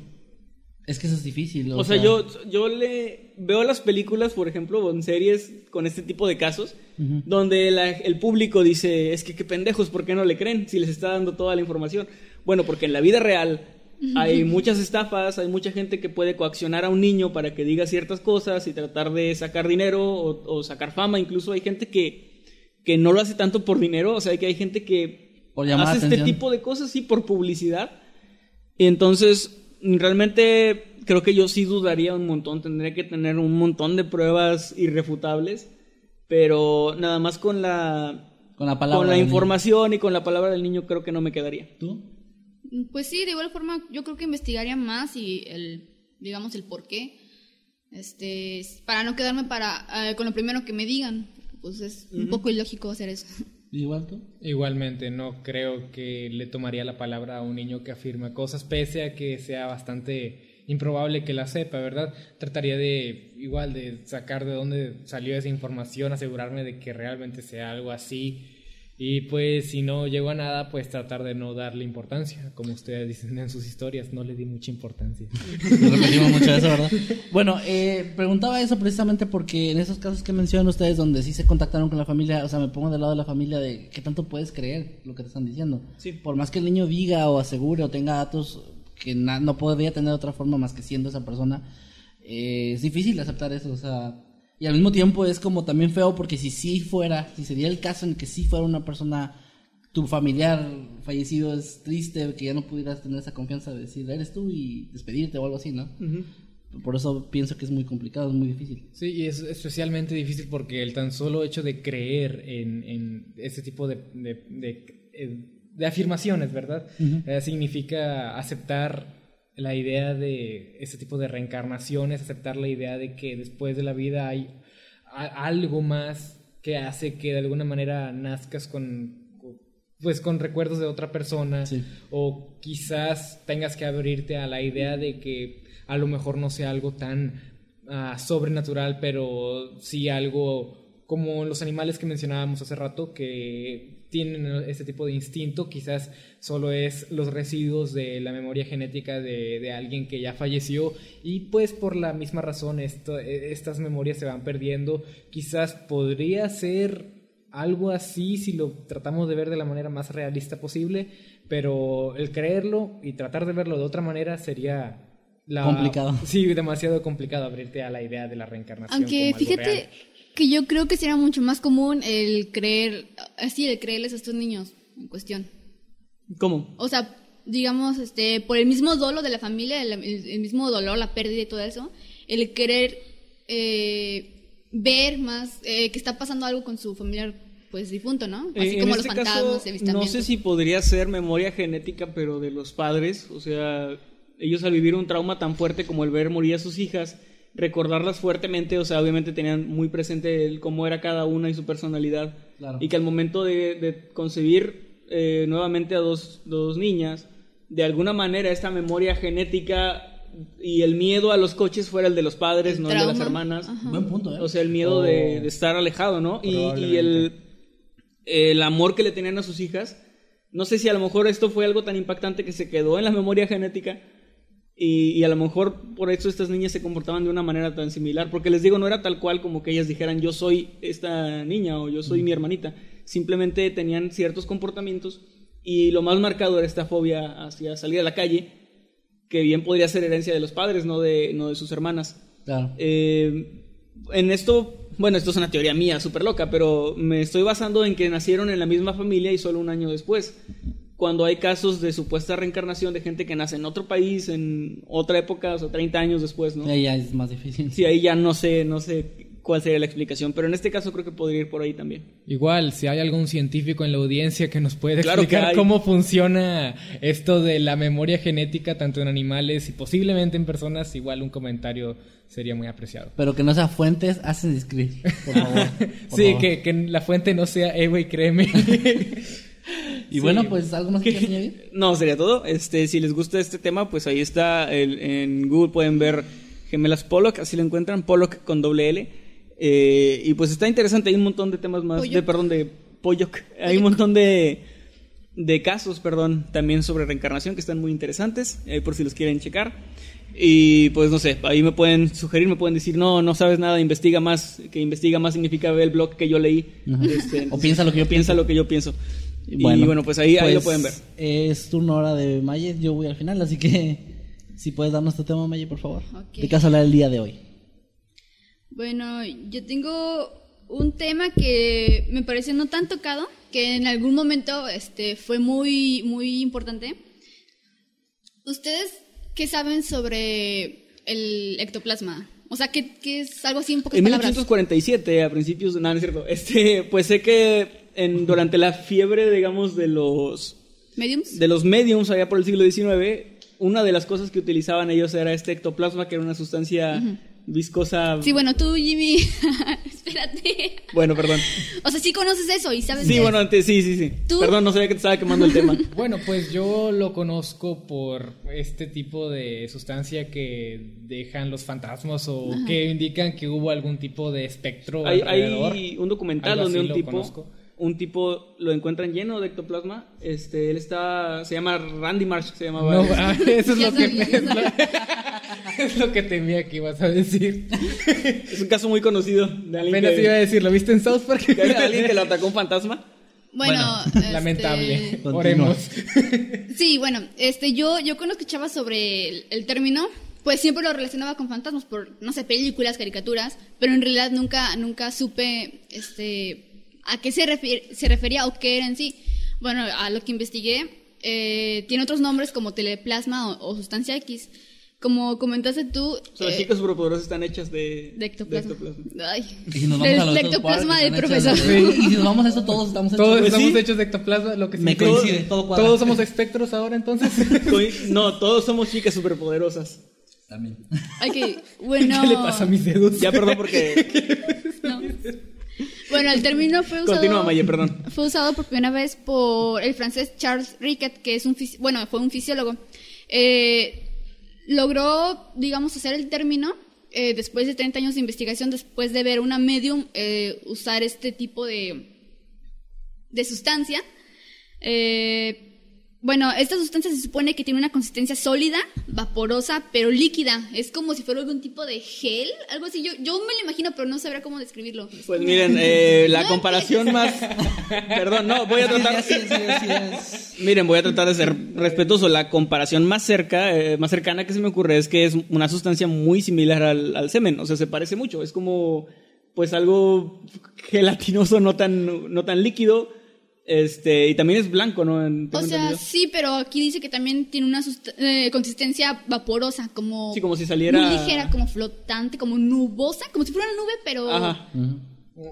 Es que eso es difícil. O, sea, yo, yo le veo las películas, por ejemplo, o en series con este tipo de casos, donde la- el público dice, es que qué pendejos, ¿por qué no le creen si les está dando toda la información? Bueno, porque en la vida real hay muchas estafas, hay mucha gente que puede coaccionar a un niño para que diga ciertas cosas y tratar de sacar dinero o, o sacar fama. Incluso hay gente que, que no lo hace tanto por dinero, o sea, que hay gente que hace este tipo de cosas, sí, por publicidad. Y entonces, realmente creo que yo sí dudaría un montón, tendría que tener un montón de pruebas irrefutables, pero nada más con la Con la palabra. con la niño. información y con la palabra del niño creo que no me quedaría. ¿Tú? Pues sí, de igual forma yo creo que investigaría más y el, digamos, el por qué, este, para no quedarme para, eh, con lo primero que me digan, pues es un poco ilógico hacer eso. ¿Igual tú? Igualmente, no creo que le tomaría la palabra a un niño que afirma cosas, pese a que sea bastante improbable que la sepa, ¿verdad? Trataría de, igual, de sacar de dónde salió esa información, asegurarme de que realmente sea algo así. Y pues si no llego a nada, pues tratar de no darle importancia. Como ustedes dicen en sus historias, no le di mucha importancia. Repetimos mucho eso, ¿verdad? Bueno, eh, preguntaba eso precisamente porque en esos casos que mencionan ustedes donde sí se contactaron con la familia, o sea, me pongo del lado de la familia de qué tanto puedes creer lo que te están diciendo. Sí. Por más que el niño diga o asegure o tenga datos que no podría tener de otra forma más que siendo esa persona, eh, es difícil aceptar eso, o sea, y al mismo tiempo es como también feo porque si sí fuera, si sería el caso en que sí fuera una persona tu familiar fallecido es triste que ya no pudieras tener esa confianza de decir eres tú y despedirte o algo así, ¿no? Por eso pienso que es muy complicado, es muy difícil. Sí, y es especialmente difícil porque el tan solo hecho de creer en, en ese tipo de, de, de- eh, de afirmaciones, ¿verdad? Eh, significa aceptar la idea de ese tipo de reencarnaciones, aceptar la idea de que después de la vida hay algo más que hace que de alguna manera nazcas con pues con recuerdos de otra persona Sí. o quizás tengas que abrirte a la idea de que a lo mejor no sea algo tan ah, sobrenatural, pero sí algo como los animales que mencionábamos hace rato que tienen este tipo de instinto, quizás solo es los residuos de la memoria genética de, de alguien que ya falleció y pues por la misma razón esto, eh, estas memorias se van perdiendo, quizás podría ser algo así si lo tratamos de ver de la manera más realista posible, pero el creerlo y tratar de verlo de otra manera sería la- Complicado. Sí, demasiado complicado abrirte a la idea de la reencarnación. Aunque como algo fíjate real. Que yo creo que sería mucho más común el creer, así, el creerles a estos niños en cuestión. ¿Cómo? O sea, digamos, este, por el mismo dolo de la familia, el, mismo dolor, la pérdida y todo eso, el querer eh, ver más eh, que está pasando algo con su familiar, pues difunto, ¿no? Así Eh, como los este fantasmas, caso, no sé si podría ser memoria genética, pero de los padres. O sea, ellos al vivir un trauma tan fuerte como el ver morir a sus hijas, recordarlas fuertemente, o sea, obviamente tenían muy presente el cómo era cada una y su personalidad. Claro. Y que al momento de, de concebir eh, nuevamente a dos, dos niñas, de alguna manera esta memoria genética y el miedo a los coches fuera el de los padres, El no el de las hermanas. Ajá. Buen punto, ¿eh? O sea, el miedo de, de estar alejado, ¿no? Y, y el, el amor que le tenían a sus hijas. No sé si a lo mejor esto fue algo tan impactante que se quedó en la memoria genética. Y, y a lo mejor por eso estas niñas se comportaban de una manera tan similar. Porque les digo, no era tal cual como que ellas dijeran yo soy esta niña o yo soy mi hermanita. Simplemente tenían ciertos comportamientos. Y lo más marcado era esta fobia hacia salir a la calle. Que bien podría ser herencia de los padres, no de, no de sus hermanas. Claro. Eh, en esto, bueno, esto es una teoría mía, súper loca, pero me estoy basando en que nacieron en la misma familia y solo un año después. Cuando hay casos de supuesta reencarnación de gente que nace en otro país, en otra época, o sea, 30 años después, ¿no? Ya, ya es más difícil. Sí, ahí ya no sé, no sé cuál sería la explicación, pero en este caso creo que podría ir por ahí también. Igual, si hay algún científico en la audiencia que nos puede Claro explicar cómo funciona esto de la memoria genética tanto en animales y posiblemente en personas, igual un comentario sería muy apreciado. Pero que no sea fuentes, hacen escribir, por favor. por sí, favor. que, que la fuente no sea, eh, güey, créeme. Y bueno, pues algo más que añadir. No, sería todo. Este, si les gusta este tema, pues ahí está. el- en Google pueden ver Gemelas Pollock, así lo encuentran, Pollock con doble L. Eh, y pues está interesante, hay un montón de temas más, Pollock. de, perdón, de Pollock. Hay un montón de, de casos, perdón, también sobre reencarnación que están muy interesantes, eh, por si los quieren checar. Y pues no sé, ahí me pueden sugerir, me pueden decir, no, no sabes nada, investiga más, que investiga más significa ver el blog que yo leí. Este, O piensa lo que yo piensa pienso. lo que yo pienso. Y bueno, pues ahí, ahí lo pueden ver. Es turno ahora de Maye, yo voy al final, así que si puedes darnos tu tema, Maye, por favor. ¿De qué vas a hablar el día de hoy? Bueno, yo tengo un tema que me parece no tan tocado, que en algún momento este, fue muy, muy importante. ¿Ustedes qué saben sobre el ectoplasma? O sea, ¿qué, qué es algo así en pocas En palabras? 1847, a principios, no, no es cierto. Este, pues sé que en, durante la fiebre, digamos, de los ¿Mediums? de los mediums allá por el siglo XIX, una de las cosas que utilizaban ellos era este ectoplasma, que era una sustancia viscosa. Sí, bueno, tú, Jimmy, espérate. Bueno, perdón. O sea, sí conoces eso y sabes Sí, bueno, es. antes, sí, sí, sí. ¿Tú? Perdón, no sabía que te estaba quemando el tema. Bueno, pues yo lo conozco por este tipo de sustancia que dejan los fantasmas o que indican que hubo algún tipo de espectro Hay, alrededor. hay un documental Algo donde un lo tipo, conozco. Un tipo lo encuentran lleno de ectoplasma. Este, él está, se llama Randy Marsh, se llamaba. No, ah, eso es lo, que, es, lo, es lo que temía que ibas a decir. Es un caso muy conocido de alguien, que, iba a decir, ¿lo viste en South Park? de alguien que lo atacó un fantasma. Bueno, este, Lamentable. Oremos. Sí, bueno, este, yo, yo cuando escuchaba sobre el, el término, pues siempre lo relacionaba con fantasmas por, no sé, películas, caricaturas, pero en realidad nunca, nunca supe, este, a qué se, se refería o qué era en sí. Bueno, a lo que investigué, eh, tiene otros nombres como teleplasma o, o sustancia X. Como comentaste tú, O sea, las eh, chicas superpoderosas están hechas de, de ectoplasma. ectoplasma. Ay, Y si nos vamos del a los ectoplasma del profesor. de- Y si nos vamos a esto, todos estamos hechos Todos de- Pues estamos sí. hechos de ectoplasma, lo que Me significa- coincide, todo cuadra. Todos somos espectros ahora, entonces. No, todos somos chicas superpoderosas. También. Ok, bueno. ¿Qué le pasa a mis dedos? Ya, perdón, porque. no. Bueno, el término fue usado. Continúa, Maye, perdón. Fue usado por primera vez por el francés Charles Riquet, que es un bueno, fue un fisiólogo. Eh, logró, digamos, hacer el término eh, después de 30 años de investigación, después de ver una medium eh, usar este tipo de, de sustancia. Eh, bueno, esta sustancia se supone que tiene una consistencia sólida, vaporosa, pero líquida. Es como si fuera algún tipo de gel, algo así. Yo, yo me lo imagino, pero no sabrá cómo describirlo. Es Pues miren, eh, la No, comparación más. Perdón, no, voy a tratar. Miren, voy a tratar de ser respetuoso. La comparación más cerca, eh, más cercana que se me ocurre es que es una sustancia muy similar al, al semen. O sea, se parece mucho. Es como, pues, algo gelatinoso, no tan, no tan líquido. Este, y también es blanco, ¿no? En- O sea, entendido. sí, pero aquí dice que también tiene una eh, consistencia vaporosa, como... Sí, como si saliera- Muy ligera, como flotante, como nubosa, como si fuera una nube, pero Ajá.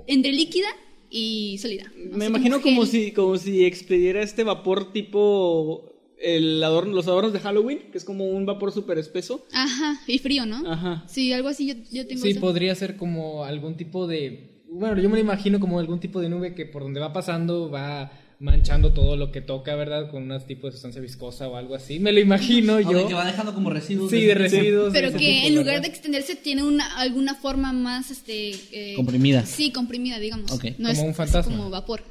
entre líquida y sólida. Me imagino como si, como si expediera este vapor tipo el adorno, los adornos de Halloween, que es como un vapor súper espeso. Ajá, y frío, ¿no? Ajá. Sí, algo así yo, yo tengo Sí, eso. podría ser como algún tipo de. Bueno, yo me lo imagino como algún tipo de nube que por donde va pasando va manchando todo lo que toca, ¿verdad? Con un tipo de sustancia viscosa o algo así. Me lo imagino yo. que va dejando como residuos. Sí, de residuos. Pero que tipo, en lugar ¿verdad? de extenderse tiene una alguna forma más este eh, Comprimida. Sí, comprimida, digamos. Ok. No Como es un fantasma. como vapor.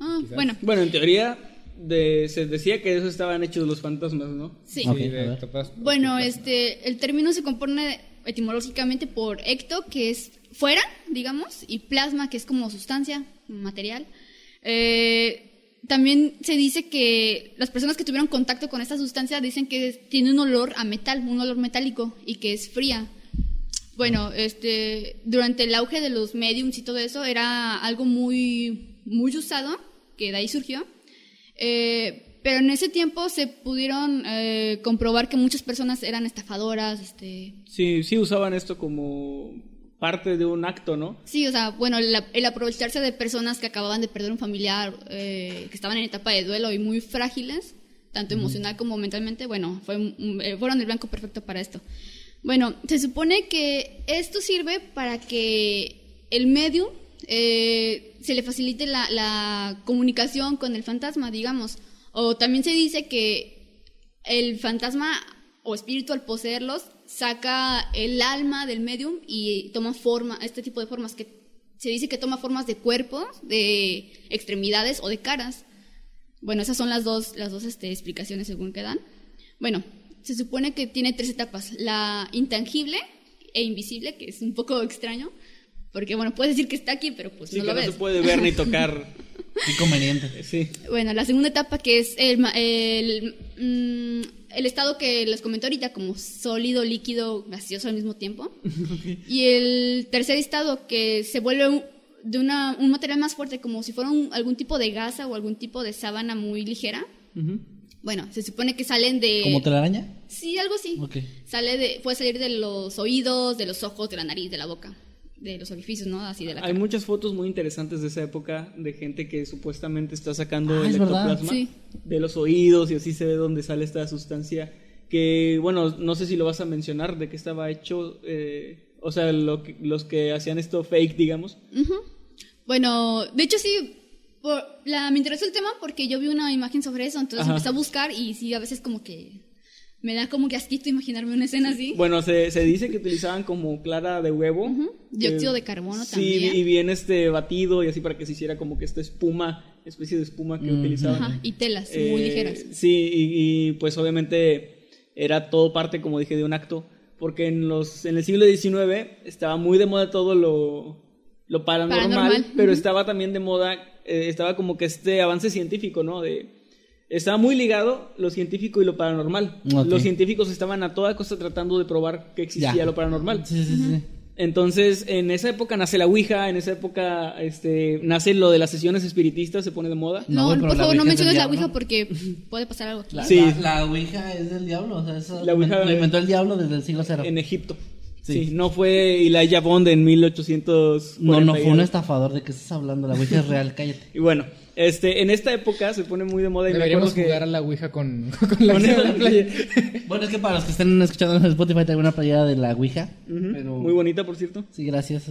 Ah, Quizás. bueno, Bueno, en teoría de- se decía que eso estaban hechos los fantasmas, ¿no? sí. Ok, Sí, a de ver. tapas- Bueno, este, el término se compone etimológicamente por ecto, que es fuera, digamos, y plasma, que es como sustancia, material. Eh, también se dice que las personas que tuvieron contacto con esta sustancia dicen que tiene un olor a metal, un olor metálico, y que es fría. Bueno, este, durante el auge de los mediums y todo eso, era algo muy, muy usado, que de ahí surgió. Eh, pero en ese tiempo se pudieron eh, comprobar que muchas personas eran estafadoras, este, Sí, sí usaban esto como parte de un acto, ¿no? sí, o sea, bueno, el, el aprovecharse de personas que acababan de perder un familiar, eh, que estaban en etapa de duelo y muy frágiles, tanto emocional como mentalmente, bueno, fue, eh, fueron el blanco perfecto para esto. Bueno, se supone que esto sirve para que el medium eh, se le facilite la, la comunicación con el fantasma, digamos. O también se dice que el fantasma o espíritu al poseerlos saca el alma del medium y toma forma, este tipo de formas que se dice que toma formas de cuerpos, de extremidades o de caras. Bueno, esas son las dos, las dos este, explicaciones según que dan. Bueno, se supone que tiene tres etapas. La intangible e invisible, que es un poco extraño, porque bueno, puedes decir que está aquí, pero pues Sí, no que lo no ves. se puede ver ni tocar. Qué conveniente. Sí. Bueno, la segunda etapa que es el, ma- el, mm, el estado que les comenté ahorita, como sólido, líquido, gaseoso al mismo tiempo. Y el tercer estado que se vuelve un, de una, un material más fuerte, como si fuera un- algún tipo de gasa o algún tipo de sábana muy ligera. Bueno, se supone que salen de... ¿Como telaraña? Sí, algo así. Sale de, puede salir de los oídos, de los ojos, de la nariz, de la boca, de los orificios, ¿no? Así de la Hay cara. muchas fotos muy interesantes de esa época de gente que supuestamente está sacando Ah, el ectoplasma Sí. de los oídos y así se ve dónde sale esta sustancia que, bueno, no sé si lo vas a mencionar de qué estaba hecho, eh, o sea, lo que- los que hacían esto fake, digamos. Bueno, de hecho sí, por- la, me interesó el tema porque yo vi una imagen sobre eso, entonces Ajá. empecé a buscar y sí, a veces como que me da como que asquito imaginarme una escena así. Bueno, se, se dice que utilizaban como clara de huevo. Ujú. Dióxido Eh, de carbono sí, también. y bien este batido y así para que se hiciera como que esta espuma, especie de espuma que utilizaban. Ajá, y telas Eh, muy ligeras. Sí, y, y, pues obviamente era todo parte, como dije, de un acto, porque en, los, en el siglo XIX estaba muy de moda todo lo, lo paranormal, Paranormal, pero ujú. estaba también de moda, eh, estaba como que este avance científico, ¿no? De, estaba muy ligado lo científico y lo paranormal. Los científicos estaban a toda costa tratando de probar que existía Ya. lo paranormal. Sí, sí, sí. Entonces, en esa época nace la Ouija, en esa época este, nace lo de las sesiones espiritistas, se pone de moda. No, por favor, no menciones la. Ouija porque puede pasar algo aquí. La, Sí. la, la Ouija es del diablo. O sea, eso La Ouija- lo inventó el diablo desde el siglo cero. En Egipto. Sí. Sí. no fue Elijah Bond en 1800. No, no fue un estafador. ¿De qué estás hablando? La Ouija es real, cállate. Y bueno, este, en esta época se pone muy de moda y me Deberíamos que- jugar a la Ouija con, con la con playa. Bueno, es que para los que estén escuchando en Spotify tengo una playera de la Ouija. Pero... Muy bonita, por cierto. Sí, gracias.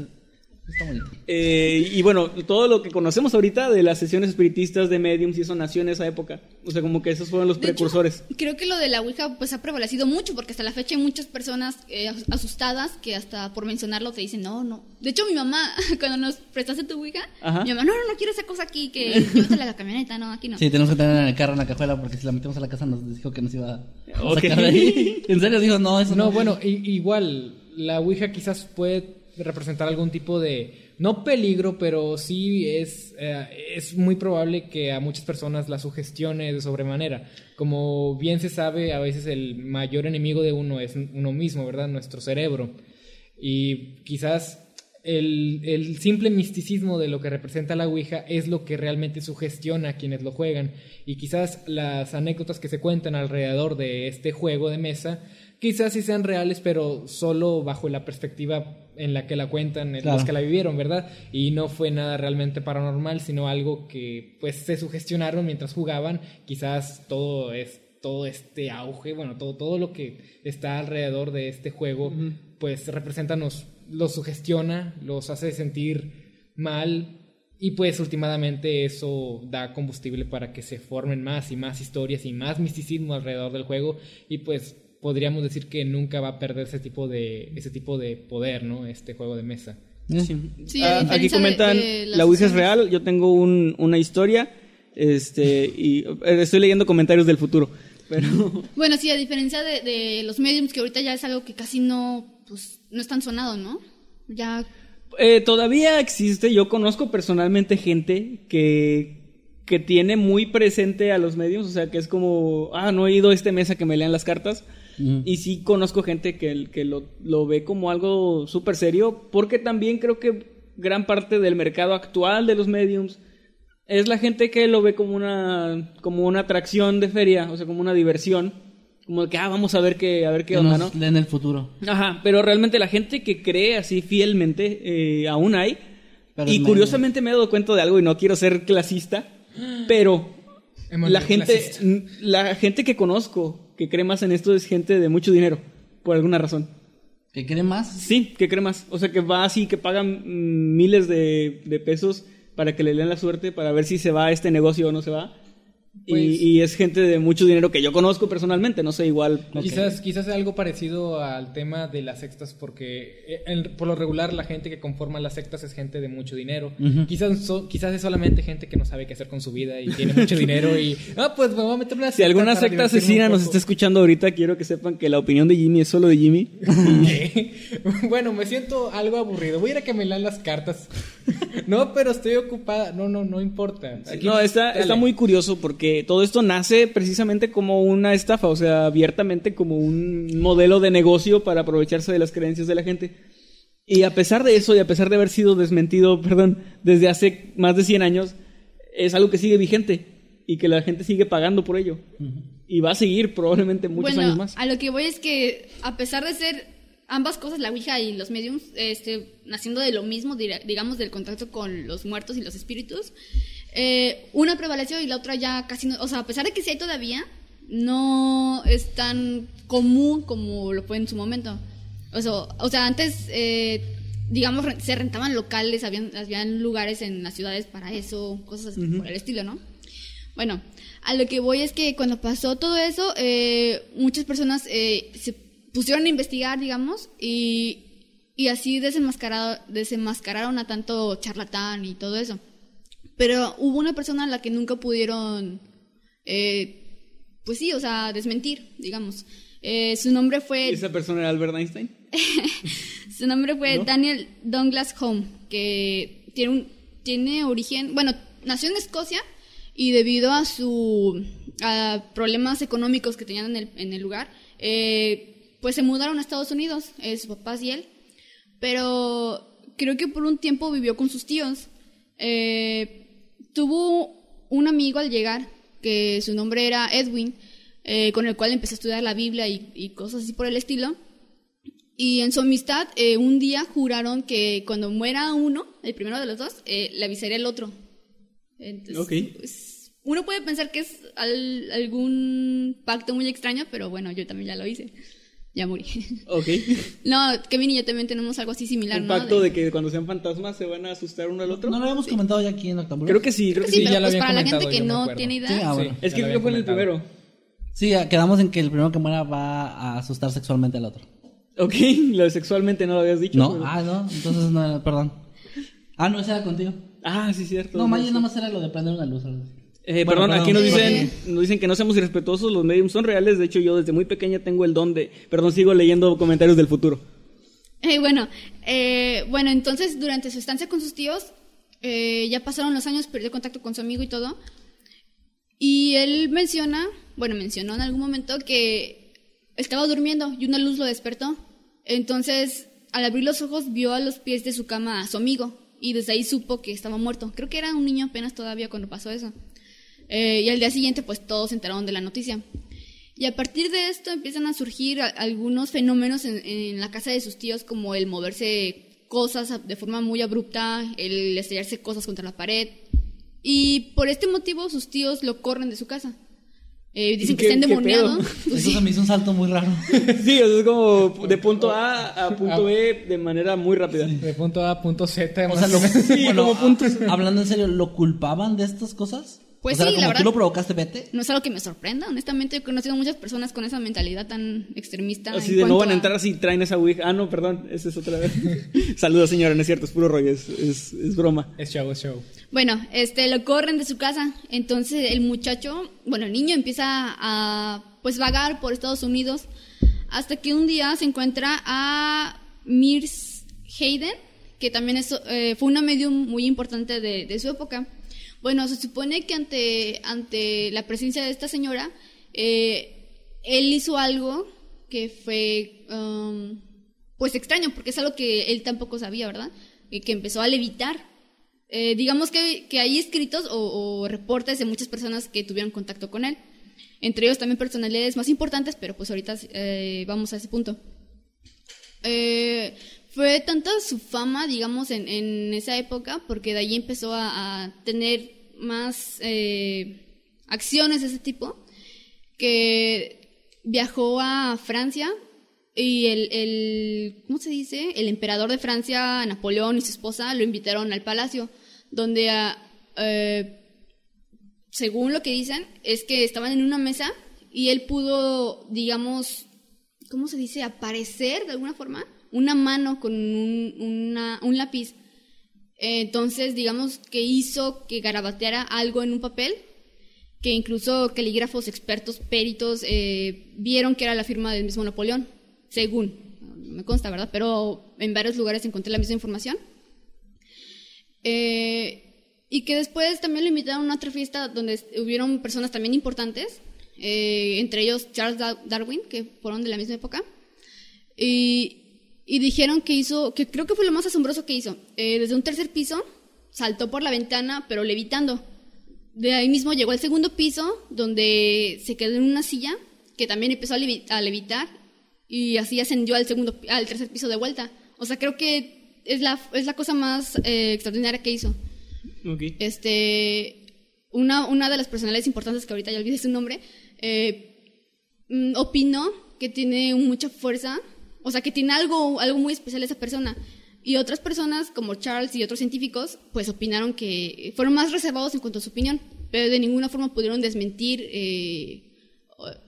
Está bonito. Eh, y bueno, todo lo que conocemos ahorita de las sesiones espiritistas de mediums y eso nació en esa época. O sea, como que esos fueron los De hecho, precursores. creo que lo de la Ouija pues ha prevalecido mucho porque hasta la fecha hay muchas personas eh, as- asustadas que hasta por mencionarlo te dicen no, no. De hecho mi mamá cuando nos prestaste tu Ouija, Ajá. mi mamá no, no, no quiero esa cosa aquí que llévatela a la camioneta, no, aquí no. Sí, tenemos que tener en el carro en la cajuela porque si la metemos a la casa nos dijo que nos iba a sacar de ahí. En serio, dijo, no, eso no. No, bueno, igual, la Ouija quizás puede representar algún tipo de, no peligro, pero sí es, eh, es muy probable que a muchas personas la sugestione de sobremanera. Como bien se sabe, a veces el mayor enemigo de uno es uno mismo, ¿verdad? Nuestro cerebro. Y quizás el, el simple misticismo de lo que representa la Ouija es lo que realmente sugestiona a quienes lo juegan. Y quizás las anécdotas que se cuentan alrededor de este juego de mesa, quizás sí sean reales, pero solo bajo la perspectiva en la que la cuentan Claro. los que la vivieron, ¿verdad? Y no fue nada realmente paranormal, sino algo que pues se sugestionaron mientras jugaban. Quizás todo es todo este auge, bueno, todo, todo lo que está alrededor de este juego, pues representa, nos, los sugestiona, los hace sentir mal Y pues últimamente eso da combustible para que se formen más y más historias y más misticismo alrededor del juego y pues podríamos decir que nunca va a perder ese tipo de ese tipo de poder, ¿no? Este juego de mesa. Sí. Sí, Ah, aquí comentan, de- de las la Wii es real, yo tengo un- una historia, este, y eh, estoy leyendo comentarios del futuro, pero... Bueno, sí, a diferencia de, de los mediums, que ahorita ya es algo que casi no, pues, no es tan sonado, ¿no? Ya, Eh, todavía existe, yo conozco personalmente gente que, que tiene muy presente a los medios, o sea, que es como, ah, no he ido este mes a que me lean las cartas. Y sí conozco gente que, que lo, lo ve como algo súper serio, porque también creo que gran parte del mercado actual de los mediums es la gente que lo ve como una, como una atracción de feria, o sea, como una diversión, como que, ah, vamos a ver qué, a ver qué onda, ¿no? leen el futuro. Ajá, pero realmente la gente que cree así fielmente eh, aún hay. Pero y curiosamente me he dado cuenta de algo y no quiero ser clasista, pero la gente, clasista. la gente que conozco que cree más en esto es gente de mucho dinero, por alguna razón. ¿Que cree más? Sí, que cree más. O sea, que va así, que pagan mm, miles de, de pesos para que le lean la suerte, para ver si se va a este negocio o no se va. Y- Pues- y, es gente de mucho dinero que yo conozco personalmente, no sé, igual. Quizás, quizás sea algo parecido al tema de las sectas, porque eh, en- por lo regular la gente que conforma las sectas es gente de mucho dinero. quizás, so- quizás es solamente gente que no sabe qué hacer con su vida y tiene mucho dinero y, ah, pues me voy a meter una Si alguna secta asesina nos poco". está escuchando ahorita, quiero que sepan que la opinión de Jimmy es solo de Jimmy. Bueno, me siento algo aburrido. Voy a ir a que me lean las cartas. no, pero estoy ocupada. No, no, no importa. Aquí- no, está, dale. está muy curioso porque todo esto nace precisamente como una estafa, o sea, abiertamente como un modelo de negocio para aprovecharse de las creencias de la gente. Y a pesar de eso, y a pesar de haber sido desmentido, perdón, desde hace más de 100 años, es algo que sigue vigente y que la gente sigue pagando por ello. Y va a seguir probablemente muchos bueno, años más. a lo que voy es que, a pesar de ser ambas cosas, la Ouija y los mediums, este, naciendo de lo mismo, digamos, del contacto con los muertos y los espíritus, eh, una prevaleció y la otra ya casi no, o sea, a pesar de que sí hay todavía, no es tan común como lo fue en su momento. O sea, o sea antes, eh, digamos, se rentaban locales, habían, habían lugares en las ciudades para eso, cosas así por el estilo, ¿no? Bueno, a lo que voy es que cuando pasó todo eso, eh, muchas personas se pusieron a investigar, digamos, y, y así desenmascarado, desenmascararon a tanto charlatán y todo eso. Pero hubo una persona a la que nunca pudieron, eh, pues sí, o sea, desmentir, digamos. Eh, su nombre fue ¿Esa persona era Albert Einstein? su nombre fue Daniel Douglas Home, que tiene, un, tiene origen, bueno, nació en Escocia y debido a su a problemas económicos que tenían en el, en el lugar, eh, pues se mudaron a Estados Unidos, eh, sus papás y él. Pero creo que por un tiempo vivió con sus tíos. Eh, tuvo un amigo al llegar, que su nombre era Edwin, eh, con el cual empezó a estudiar la Biblia y, y cosas así por el estilo. Y en su amistad, eh, un día juraron que cuando muera uno, el primero de los dos, eh, le avisaría el otro. Entonces, Ok. pues, uno puede pensar que es al- algún pacto muy extraño, pero bueno, yo también ya lo hice. Ya morí. Ok. no, Kevin y yo también tenemos algo así similar, Un ¿no? pacto de que cuando sean fantasmas se van a asustar uno al otro. ¿No lo habíamos comentado ya aquí en Octambulo? Creo que sí, creo que Sí, sí. pero ya lo pues habían para la gente que yo no tiene idea. Sí, ah, bueno. Es que ya lo creo que fue en el primero. Sí, quedamos en que el primero que muera va a asustar sexualmente al otro. Ok, lo de sexualmente no lo habías dicho. No, pero- ah, no, entonces no, perdón. Ah, no, ese era contigo. Ah, sí, cierto. No, sí. nada más era lo de prender una luz. algo así. Eh, Bueno, perdón, aquí nos dicen, nos dicen que no seamos irrespetuosos, los mediums son reales, de hecho yo desde muy pequeña tengo el don de... Perdón, sigo leyendo comentarios del futuro. Eh, bueno, eh, bueno, entonces durante su estancia con sus tíos, eh, ya pasaron los años, perdió contacto con su amigo y todo. Y él menciona, bueno, mencionó en algún momento que estaba durmiendo y una luz lo despertó. Entonces, al abrir los ojos, vio a los pies de su cama a su amigo y desde ahí supo que estaba muerto. Creo que era un niño apenas todavía cuando pasó eso. Eh, y al día siguiente, pues todos se enteraron de la noticia. Y a partir de esto empiezan a surgir a- algunos fenómenos en, en la casa de sus tíos, como el moverse cosas de forma muy abrupta, el estrellarse cosas contra la pared. Y por este motivo sus tíos lo corren de su casa. eh, dicen que ¿Qué- está endemoniado. Pues Eso sí. se me hizo un salto muy raro. Sí, o sea, es como de punto A a punto B de manera muy rápida. De punto A a punto Z. O sea, lo. Sí, bueno, como puntos. a- hablando en serio, ¿lo culpaban de estas cosas? Pues o sea, sí, como la tú verdad. lo provocaste, vete. No es algo que me sorprenda, honestamente he conocido muchas personas con esa mentalidad tan extremista. Así en de no van a a- entrar si traen esa Ouija. Ah, no, perdón, esa es otra vez. Saludos, señora, no es cierto, es puro rollo, es, es, es broma. Es show, es show. Bueno, este, lo corren de su casa. Entonces el muchacho, bueno, el niño empieza a, pues, vagar por Estados Unidos hasta que un día se encuentra a Mirs Hayden, que también es, eh, fue una medium muy importante de, de su época. Bueno, se supone que ante, ante la presencia de esta señora, eh, él hizo algo que fue, um, pues, extraño, porque es algo que él tampoco sabía, ¿verdad? Y que empezó a levitar. Eh, digamos que, que hay escritos o, reportes de muchas personas que tuvieron contacto con él. Entre ellos también personalidades más importantes, pero pues ahorita eh, vamos a ese punto. Eh, fue tanta su fama, digamos, en, en esa época, porque de ahí empezó a, tener más eh, acciones de ese tipo, que viajó a Francia y el, el, ¿cómo se dice? El emperador de Francia, Napoleón y su esposa lo invitaron al palacio, donde, eh, según lo que dicen, es que estaban en una mesa y él pudo, digamos, ¿cómo se dice? Aparecer de alguna forma, una mano con un, lápiz. Entonces, digamos que hizo que garabateara algo en un papel, que incluso calígrafos expertos, peritos, eh, vieron que era la firma del mismo Napoleón, según, no me consta, ¿verdad? Pero en varios lugares encontré la misma información. Eh, y que después también lo invitaron a otra fiesta donde hubieron personas también importantes, eh, entre ellos Charles Da- Darwin, que fueron de la misma época. Y, y dijeron que hizo, que creo que fue lo más asombroso que hizo. Eh, desde un tercer piso saltó por la ventana, pero levitando. De ahí mismo llegó al segundo piso, donde se quedó en una silla, que también empezó a, levi- a levitar, y así ascendió al segundo, al tercer piso de vuelta. O sea, creo que es la, es la cosa más eh, extraordinaria que hizo. Ok. Este, una, una de las personalidades importantes que ahorita ya olvidé su nombre, eh, mm, opinó que tiene mucha fuerza, o sea, que tiene algo, algo muy especial esa persona. Y otras personas, como Charles y otros científicos, pues opinaron que fueron más reservados en cuanto a su opinión, pero de ninguna forma pudieron desmentir eh,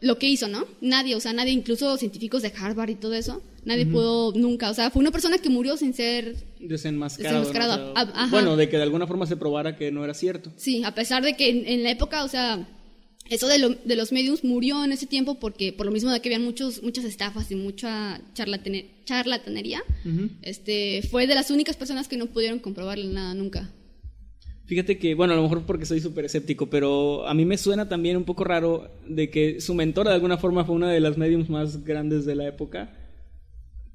lo que hizo, ¿no? Nadie, o sea, nadie, incluso científicos de Harvard y todo eso, nadie pudo nunca, o sea, fue una persona que murió sin ser Desenmascarado. Desenmascarado, ¿no? O sea, ah, bueno, de que de alguna forma se probara que no era cierto. Sí, a pesar de que en, en la época, o sea, eso de, lo- de los medios murió en ese tiempo porque por lo mismo de que habían muchos, muchas estafas y mucha charlatane- charlatanería, este, fue de las únicas personas que no pudieron comprobarle nada nunca. Fíjate que, bueno, a lo mejor porque soy súper escéptico, pero a mí me suena también un poco raro de que su mentora de alguna forma fue una de las mediums más grandes de la época,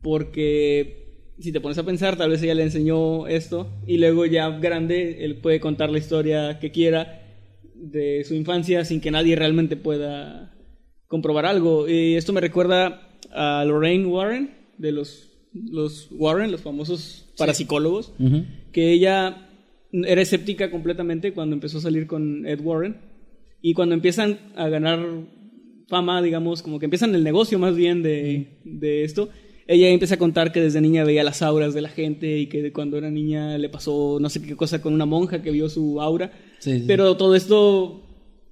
porque si te pones a pensar, tal vez ella le enseñó esto y luego ya grande él puede contar la historia que quiera de su infancia sin que nadie realmente pueda comprobar algo. Y esto me recuerda a Lorraine Warren, de los, los Warren, los famosos parapsicólogos, que ella era escéptica completamente cuando empezó a salir con Ed Warren. Y cuando empiezan a ganar fama, digamos, como que empiezan el negocio más bien de, de esto, ella empieza a contar que desde niña veía las auras de la gente y que de cuando era niña le pasó no sé qué cosa con una monja que vio su aura. Sí, sí. Pero todo esto,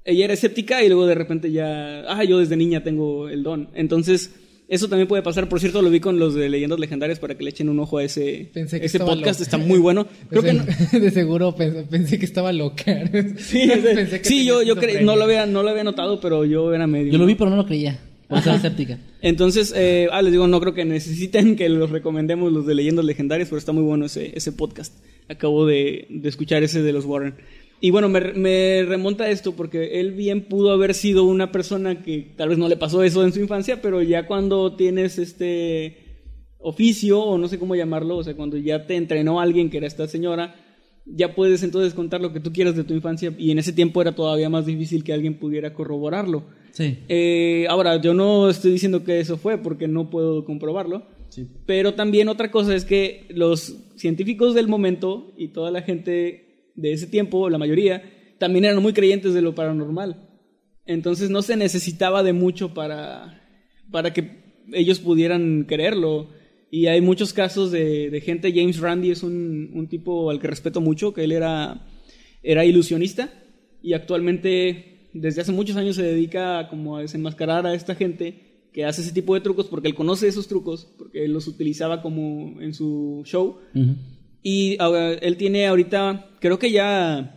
ella era escéptica y luego de repente ya, ah, yo desde niña tengo el don. Entonces, eso también puede pasar. Por cierto, lo vi con los de Leyendas Legendarias para que le echen un ojo a ese, Pensé que ese podcast. Está muy bueno. Creo que no- de, seguro pensé, pensé que estaba loca. Sí, Pensé que sí, yo, yo cre- no, lo había, no lo había notado, pero yo era medio. Yo lo vi, pero no lo creía. Por ser escéptica. Entonces, eh, ah, les digo, no creo que necesiten que los recomendemos los de Leyendas Legendarias, pero está muy bueno ese, ese podcast. Acabo de, de escuchar ese de los Warren. Y bueno, me, me remonta a esto porque él bien pudo haber sido una persona que tal vez no le pasó eso en su infancia, pero ya cuando tienes este oficio, o no sé cómo llamarlo, o sea, cuando ya te entrenó alguien que era esta señora, ya puedes entonces contar lo que tú quieras de tu infancia y en ese tiempo era todavía más difícil que alguien pudiera corroborarlo. Sí. Eh, ahora, yo no estoy diciendo que eso fue porque no puedo comprobarlo. Sí. Pero también otra cosa es que los científicos del momento y toda la gente de ese tiempo, la mayoría, también eran muy creyentes de lo paranormal. Entonces no se necesitaba de mucho para, para que ellos pudieran creerlo. Y hay muchos casos de, de gente, James Randi es un, un, tipo al que respeto mucho, que él era, era ilusionista y actualmente desde hace muchos años se dedica como a desenmascarar a esta gente que hace ese tipo de trucos porque él conoce esos trucos, porque los utilizaba como en su show. Y él tiene ahorita, creo que ya,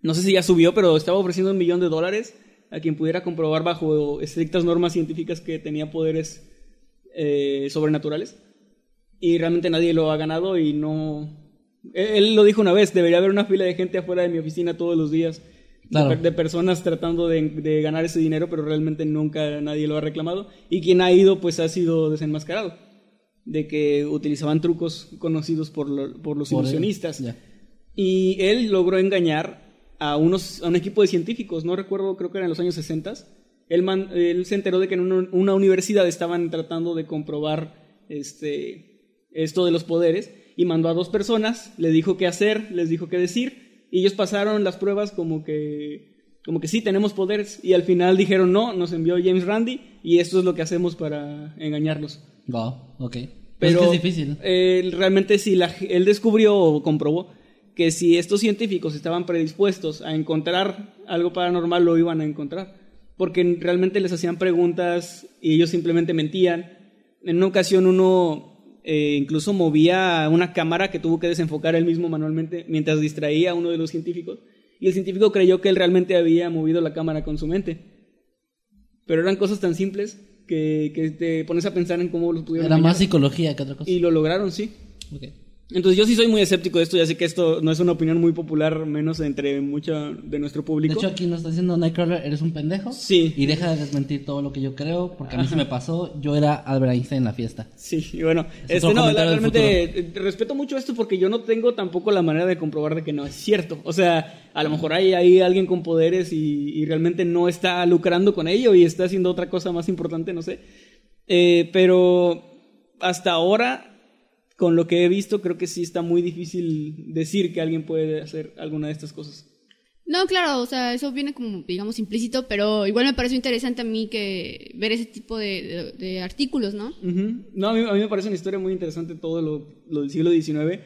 no sé si ya subió, pero estaba ofreciendo un millón de dólares a quien pudiera comprobar bajo estrictas normas científicas que tenía poderes eh, sobrenaturales. Y realmente nadie lo ha ganado y no... Él, lo dijo una vez, debería haber una fila de gente afuera de mi oficina todos los días. De, personas tratando de, ganar ese dinero, pero realmente nunca nadie lo ha reclamado. Y quien ha ido, pues ha sido desenmascarado. De que utilizaban trucos conocidos por, por los ilusionistas. Y él logró engañar a, unos, a un equipo de científicos, no recuerdo, creo que eran en los años 60. Él, él se enteró de que en una, universidad estaban tratando de comprobar este, esto de los poderes y mandó a dos personas, le dijo qué hacer, les dijo qué decir y ellos pasaron las pruebas como que como que sí tenemos poderes y al final dijeron no, nos envió James Randi y esto es lo que hacemos para engañarlos. Wow, ok. Pero es, difícil. realmente sí, la, él descubrió o comprobó que si estos científicos estaban predispuestos a encontrar algo paranormal, lo iban a encontrar. Porque realmente les hacían preguntas y ellos simplemente mentían. En una ocasión uno eh, incluso movía una cámara que tuvo que desenfocar él mismo manualmente mientras distraía a uno de los científicos. Y el científico creyó que él realmente había movido la cámara con su mente. Pero eran cosas tan simples que, que te pones a pensar en cómo los pudieron. Era más psicología que otra cosa. Y lo lograron, sí. Okay. Entonces yo sí soy muy escéptico de esto, ya sé que esto no es una opinión muy popular, menos entre mucho de nuestro público. De hecho aquí nos está diciendo Nightcrawler, eres un pendejo. Sí. Y deja de desmentir todo lo que yo creo, porque a mí se me pasó, yo era Albert Einstein en la fiesta. Sí, y bueno, este, no, realmente respeto mucho esto porque yo no tengo tampoco la manera de comprobar de que no es cierto. O sea, a lo mejor hay, hay alguien con poderes y, y realmente no está lucrando con ello y está haciendo otra cosa más importante, no sé. Eh, pero hasta ahora con lo que he visto, creo que sí está muy difícil decir que alguien puede hacer alguna de estas cosas. No, claro, o sea, eso viene como, digamos, implícito, pero igual me pareció interesante a mí que ver ese tipo de, artículos, ¿no? No, a mí, me parece una historia muy interesante todo lo, del siglo XIX,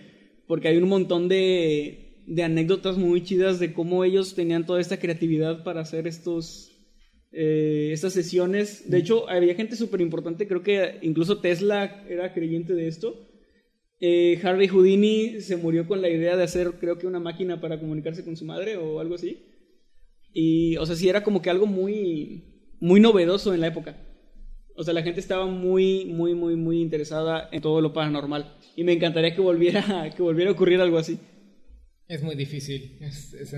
porque hay un montón de, de, anécdotas muy chidas de cómo ellos tenían toda esta creatividad para hacer estos, eh, estas sesiones. De hecho, había gente súper importante, creo que incluso Tesla era creyente de esto eh, Harvey Houdini se murió con la idea de hacer, creo que una máquina para comunicarse con su madre o algo así. Y, o sea, sí era como que algo muy, muy novedoso en la época. O sea, la gente estaba muy, muy, muy, muy interesada en todo lo paranormal. Y me encantaría que volviera, que volviera a ocurrir algo así. Es muy difícil.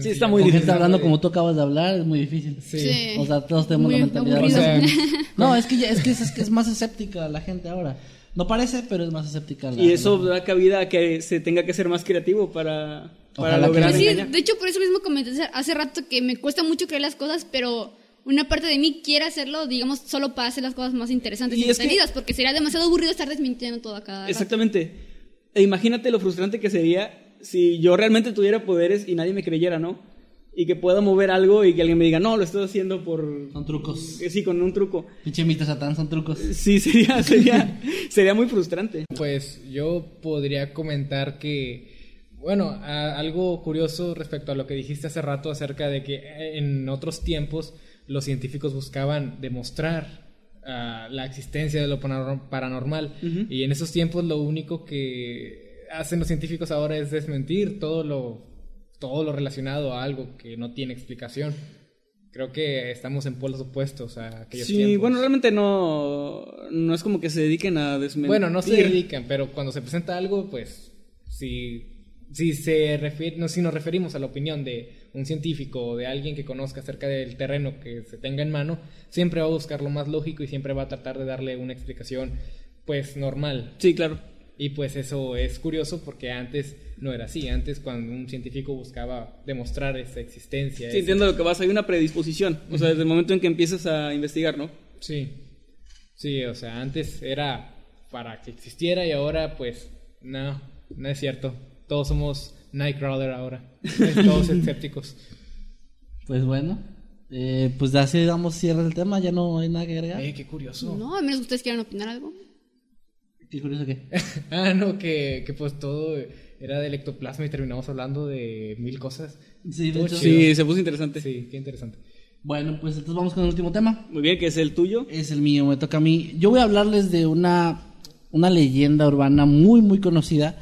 sí, está muy difícil. hablando como tú acabas de hablar, es muy difícil. Sí. O sea, todos tenemos la mentalidad. no, es que, es que es que es más escéptica la gente ahora. No parece, pero es más escéptica. y eso da cabida a que se tenga que ser más creativo para, para lograr sí, De hecho, por eso mismo comenté hace rato que me cuesta mucho creer las cosas, pero una parte de mí quiere hacerlo, digamos, solo para hacer las cosas más interesantes y, y porque sería demasiado aburrido estar desmintiendo todo acá. Exactamente. E imagínate lo frustrante que sería si yo realmente tuviera poderes y nadie me creyera, ¿no? Y que pueda mover algo y que alguien me diga, no, lo estoy haciendo por... Son trucos. Sí, con un truco. Pinche mito satán, son trucos. Sí, sería, sería, sería muy frustrante. Pues yo podría comentar que, bueno, algo curioso respecto a lo que dijiste hace rato acerca de que en otros tiempos los científicos buscaban demostrar ah, la existencia de lo paranormal y en esos tiempos lo único que hacen los científicos ahora es desmentir todo lo todo lo relacionado a algo que no tiene explicación. Creo que estamos en polos opuestos a aquellos Sí, bueno, realmente no, no es como que se dediquen a desmentir. Bueno, no se dedican, pero cuando se presenta algo, pues, si, si, se refiere, no, si nos referimos a la opinión de un científico o de alguien que conozca acerca del terreno que se tenga en mano, siempre va a buscar lo más lógico y siempre va a tratar de darle una explicación, pues, normal. Sí, claro. Y pues eso es curioso porque antes no era así. Antes cuando un científico buscaba demostrar esa existencia. Sí, entiendo lo que vas. Hay una predisposición. O sea, desde el momento en que empiezas a investigar, ¿no? Sí. Sí, o sea, antes era para que existiera y ahora pues no, no es cierto. Todos somos Nightcrawler ahora. Todos escépticos. Pues bueno, Eh, pues así damos cierre del tema, ya no hay nada que agregar. Eh, qué curioso. No, a menos que ustedes quieran opinar algo. Qué curioso que. ah, no, que, que pues todo era de ectoplasma y terminamos hablando de mil cosas. Sí, de hecho. Sí, se puso interesante. Sí, qué interesante. Bueno, pues entonces vamos con el último tema. Muy bien, que es el tuyo. Es el mío, me toca a mí. Yo voy a hablarles de una, una leyenda urbana muy, muy conocida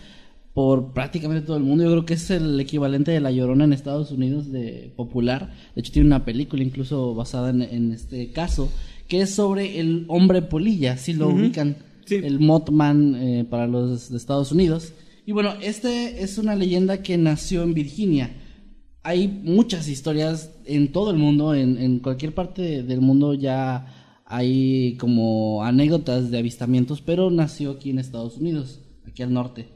por prácticamente todo el mundo. Yo creo que es el equivalente de La Llorona en Estados Unidos de popular. De hecho, tiene una película incluso basada en, en este caso, que es sobre el hombre polilla, si lo ubican. Sí. El Mothman eh, para los de Estados Unidos. Y bueno, este es una leyenda que nació en Virginia hay muchas historias en todo el mundo, en, en cualquier parte del mundo ya hay como anécdotas de avistamientos, pero nació aquí en Estados Unidos, aquí al norte.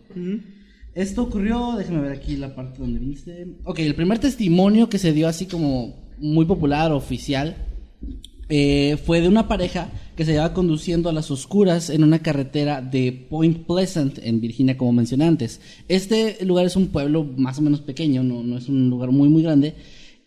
Esto ocurrió, déjame ver aquí la parte donde dice. Ok, el primer testimonio que se dio así como muy popular, oficial, eh, fue de una pareja que se llevaba conduciendo a las oscuras en una carretera de Point Pleasant en Virginia, como mencioné antes. Este lugar es un pueblo más o menos pequeño, no, es un lugar muy muy grande.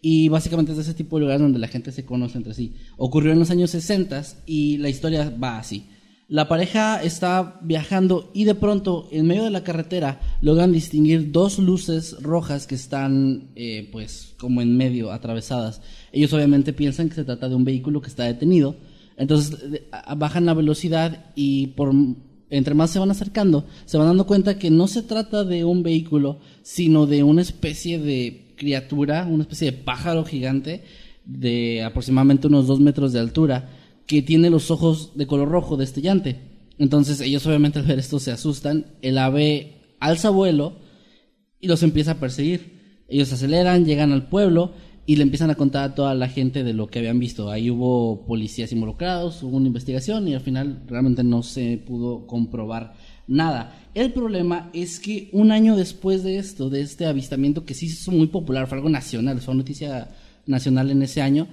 Y básicamente es de ese tipo de lugares donde la gente se conoce entre sí. Ocurrió en los años 60 y la historia va así. La pareja está viajando y de pronto en medio de la carretera logran distinguir dos luces rojas que están eh, pues como en medio atravesadas. Ellos obviamente piensan que se trata de un vehículo que está detenido. Entonces bajan la velocidad y por entre más se van acercando se van dando cuenta que no se trata de un vehículo sino de una especie de criatura, una especie de pájaro gigante de aproximadamente unos dos metros de altura que tiene los ojos de color rojo destellante. Entonces ellos obviamente al ver esto se asustan, el ave alza vuelo y los empieza a perseguir. Ellos aceleran, llegan al pueblo y le empiezan a contar a toda la gente de lo que habían visto. Ahí hubo policías involucrados, hubo una investigación y al final realmente no se pudo comprobar nada. El problema es que un año después de esto, de este avistamiento que sí se hizo muy popular, fue algo nacional, fue noticia nacional en ese año,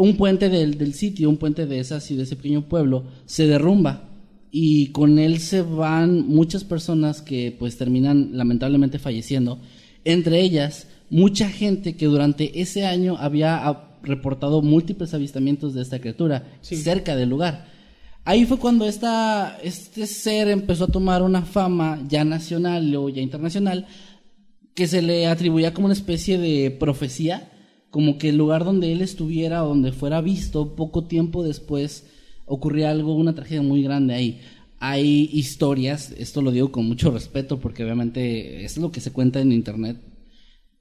un puente del, del sitio, un puente de, esa, ci- de ese pequeño pueblo, se derrumba. Y con él se van muchas personas que pues terminan lamentablemente falleciendo, entre ellas mucha gente que durante ese año había ah, reportado múltiples avistamientos de esta criatura cerca del lugar. Ahí fue cuando esta, este ser empezó a tomar una fama ya nacional o ya internacional que se le atribuía como una especie de profecía, como que el lugar donde él estuviera o donde fuera visto, poco tiempo después ocurría algo, una tragedia muy grande ahí. Hay historias, esto lo digo con mucho respeto porque obviamente es lo que se cuenta en internet.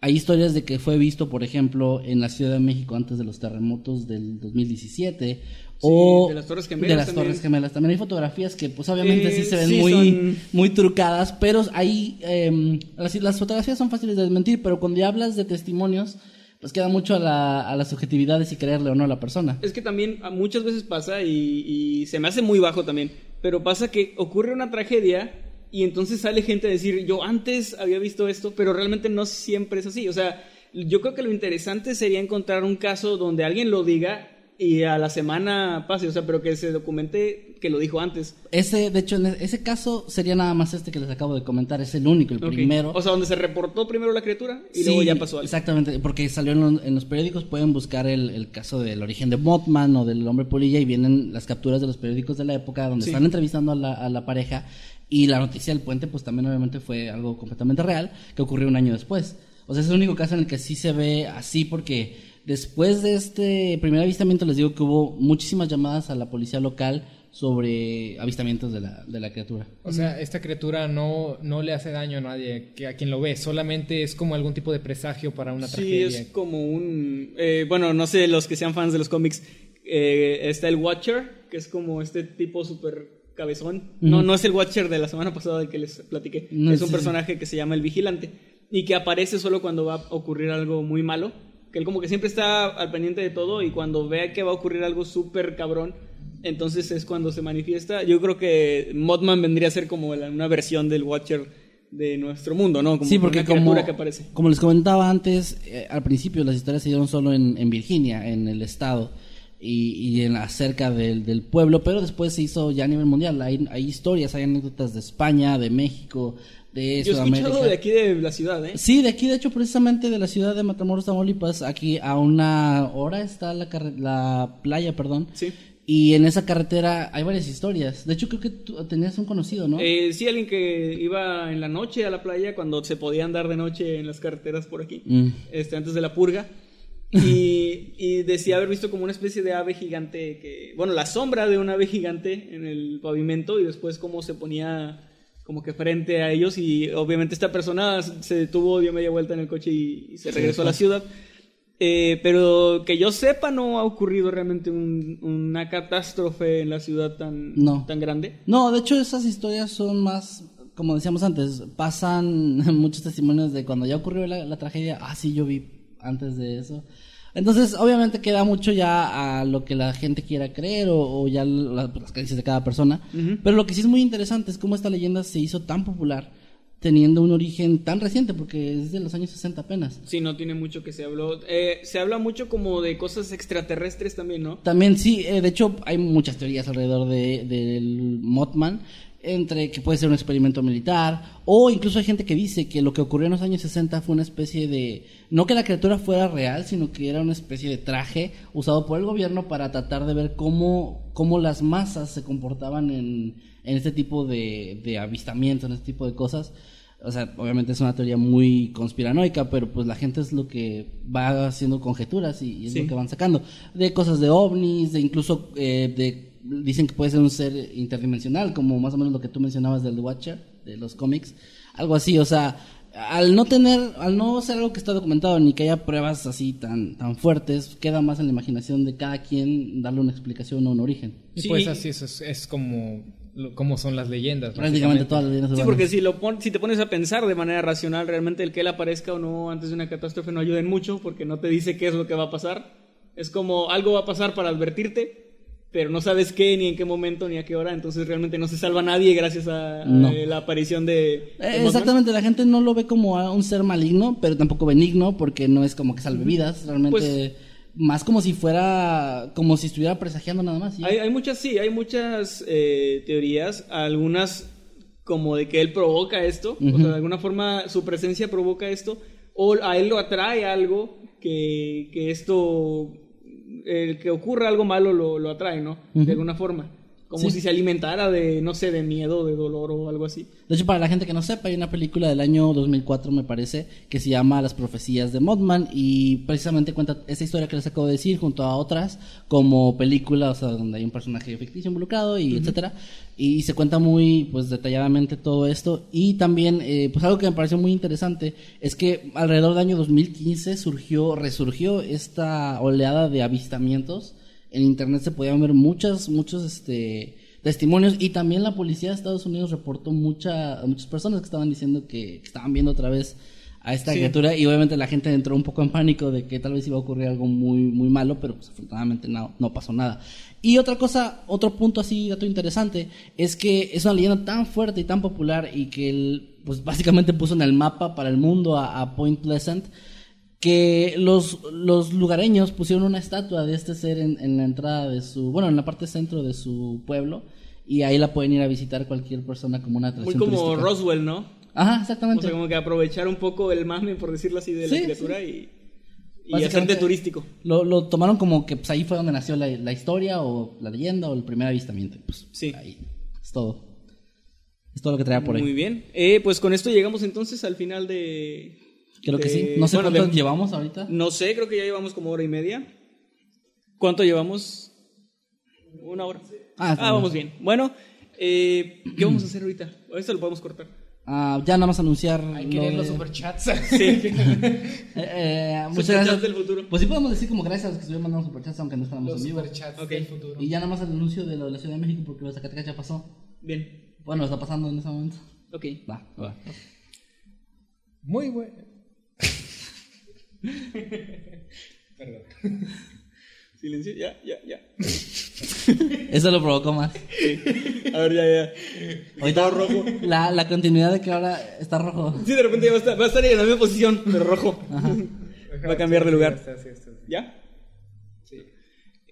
Hay historias de que fue visto, por ejemplo, en la Ciudad de México antes de los terremotos del 2017 o de las Torres Gemelas de las también. Torres Gemelas. También hay fotografías que pues obviamente Eh, sí se ven sí, muy son- muy trucadas, pero ahí em, las, las fotografías son fáciles de desmentir, pero cuando ya hablas de testimonios, pues queda mucho a la, a la subjetividad de si creerle o no a la persona. Es que también muchas veces pasa y, y se me hace muy bajo también, pero pasa que ocurre una tragedia y entonces sale gente a decir, yo antes había visto esto, pero realmente no siempre es así. O sea, yo creo que lo interesante sería encontrar un caso donde alguien lo diga y a la semana pase, o sea, pero que se documente que lo dijo antes. Ese, de hecho, en ese caso sería nada más este que les acabo de comentar, es el único, el primero. O sea, donde se reportó primero la criatura y Sí, luego ya pasó algo. Exactamente, porque salió en, los- en los periódicos, pueden buscar el, el caso del origen de Mothman o del hombre polilla y vienen las capturas de los periódicos de la época donde Sí. están entrevistando a la, a la pareja y la noticia del puente pues también obviamente fue algo completamente real que ocurrió un año después. O sea, es el único caso en el que sí se ve así porque después de este primer avistamiento les digo que hubo muchísimas llamadas a la policía local sobre avistamientos de la, de la criatura. O sea, esta criatura no, no le hace daño a nadie, que a quien lo ve, solamente es como algún tipo de presagio para una Sí, tragedia. es como un... eh, bueno, no sé, los que sean fans de los cómics, eh, está el Watcher, que es como este tipo súper cabezón. No, no es el Watcher de la semana pasada del que les platiqué. No, es un sí. personaje que se llama el Vigilante y que aparece solo cuando va a ocurrir algo muy malo. Que él como que siempre está al pendiente de todo y cuando vea que va a ocurrir algo súper cabrón, entonces es cuando se manifiesta. Yo creo que Mothman vendría a ser como la- una versión del Watcher de nuestro mundo, ¿no? Como sí, porque una como, que aparece. como les comentaba antes, eh, al principio las historias se dieron solo en, en Virginia, en el estado. y, y en la cerca del, del pueblo, pero después se hizo ya a nivel mundial. Hay, hay historias, hay anécdotas de España, de México, de Yo he Sudamérica. escuchado de aquí de la ciudad, ¿eh? Sí, de aquí, de hecho, precisamente de la ciudad de Matamoros, Tamaulipas, aquí a una hora está la, playa, perdón. Sí. Y en esa carretera hay varias historias. De hecho, creo que tú tenías un conocido, ¿no? Eh, sí, alguien que iba en la noche a la playa cuando se podía andar de noche en las carreteras por aquí, Mm. este, antes de la purga. Y, y decía haber visto como una especie de ave gigante que, bueno, la sombra de un ave gigante en el pavimento y después cómo se ponía como que frente a ellos y obviamente esta persona se detuvo, dio media vuelta en el coche y, y se regresó a la ciudad. Eh, pero que yo sepa no ha ocurrido realmente un- una catástrofe en la ciudad tan, No. tan grande. No, de hecho esas historias son más, como decíamos antes, pasan muchos testimonios de cuando ya ocurrió la, la tragedia, ah, sí, yo vi antes de eso. Entonces, obviamente queda mucho ya a lo que la gente quiera creer o, o ya la- las creencias de cada persona. Pero lo que sí es muy interesante es cómo esta leyenda se hizo tan popular teniendo un origen tan reciente, porque es de los años 60 apenas. Sí, no tiene mucho que se habló. Eh, se habla mucho como de cosas extraterrestres también, ¿no? También sí, eh, de hecho hay muchas teorías alrededor de, del Mothman, entre que puede ser un experimento militar, o incluso hay gente que dice que lo que ocurrió en los años 60 fue una especie de, no que la criatura fuera real, sino que era una especie de traje usado por el gobierno para tratar de ver cómo, cómo las masas se comportaban en, en este tipo de, de avistamientos, en este tipo de cosas. O sea, obviamente es una teoría muy conspiranoica, pero pues la gente es lo que va haciendo conjeturas y, y es Sí. lo que van sacando. De cosas de ovnis, de incluso eh, de dicen que puede ser un ser interdimensional, como más o menos lo que tú mencionabas del The Watcher, de los cómics, algo así, o sea, al no tener, al no ser algo que está documentado ni que haya pruebas así tan, tan fuertes, queda más en la imaginación de cada quien darle una explicación o un origen. Y Sí. pues así es, es, es como, como son las leyendas. Prácticamente todas las leyendas Sí, porque si, lo pon- si te pones a pensar de manera racional, realmente el que él aparezca o no antes de una catástrofe no ayuda en mucho porque no te dice qué es lo que va a pasar. Es como algo va a pasar para advertirte, pero no sabes qué, ni en qué momento, ni a qué hora. Entonces realmente no se salva nadie gracias a, a No. la aparición de... de Eh, exactamente, la gente no lo ve como a un ser maligno, pero tampoco benigno, porque no es como que salve vidas, realmente Pues- más como si fuera, como si estuviera presagiando nada más. Hay, hay muchas, sí, hay muchas eh, teorías, algunas como de que él provoca esto, o sea, de alguna forma su presencia provoca esto, o a él lo atrae algo que, que esto, el que ocurra algo malo lo, lo atrae, ¿no? De alguna forma. Como Sí. si se alimentara de, no sé, de miedo, de dolor o algo así. De hecho, para la gente que no sepa, hay una película del año 2004, me parece, que se llama Las profecías de Mothman y precisamente cuenta esa historia que les acabo de decir junto a otras como película, o sea, donde hay un personaje ficticio involucrado y etcétera. Y se cuenta muy, pues, detalladamente todo esto. Y también, eh, pues, algo que me pareció muy interesante es que alrededor del año 2015 surgió, resurgió esta oleada de avistamientos en internet se podían ver muchas, muchos este, testimonios y también la policía de Estados Unidos reportó mucha, muchas personas que estaban diciendo que, que estaban viendo otra vez a esta Sí. criatura y obviamente la gente entró un poco en pánico de que tal vez iba a ocurrir algo muy, muy malo, pero pues afortunadamente no, no pasó nada. Y otra cosa, otro punto así, dato interesante, es que es una leyenda tan fuerte y tan popular y que él, pues básicamente puso en el mapa para el mundo a, a Point Pleasant que los, los lugareños pusieron una estatua de este ser en, en la entrada de su, bueno, en la parte centro de su pueblo y ahí la pueden ir a visitar cualquier persona como una Muy atracción como turística. Roswell, ¿no? Ajá, O exactamente. sea, como que aprovechar un poco el mame, por decirlo así, de la Sí, criatura y, y hacerte turístico. Lo, lo tomaron como que pues, ahí fue donde nació la, la historia o la leyenda o el primer avistamiento. Pues, Sí. Ahí. Es todo. Es todo lo que traía por ahí. Muy bien. Eh, pues con esto llegamos entonces al final de... Creo que sí. No sé bueno, cuánto de- llevamos ahorita. No sé, creo que ya llevamos como hora y media. ¿Cuánto llevamos? Una hora. Ah, bien. vamos bien. Bueno, eh, ¿qué vamos a hacer ahorita? Esto lo podemos cortar. Ah, ya nada más anunciar. Hay que leer los de- superchats. Sí. Eh, eh, muchas Superchats gracias. del futuro. Pues sí podemos decir como gracias a los que estuvieron mandando superchats aunque no estábamos los en vivo. superchats Ok. del futuro. Y ya nada más el anuncio de lo de la Ciudad de México porque lo de Zacatecas ya pasó. Bien. Bueno, está pasando en ese momento. Ok. Va, va. Muy bueno. Perdón. Silencio. Ya, ya, ya. Eso lo provocó más. A ver, ya, ya. Ahorita rojo. La, la continuidad de que ahora está rojo. Sí, de repente ya va a estar, va a estar en la misma posición, pero rojo. Va a cambiar de lugar. Está, sí, está, sí. ¿Ya?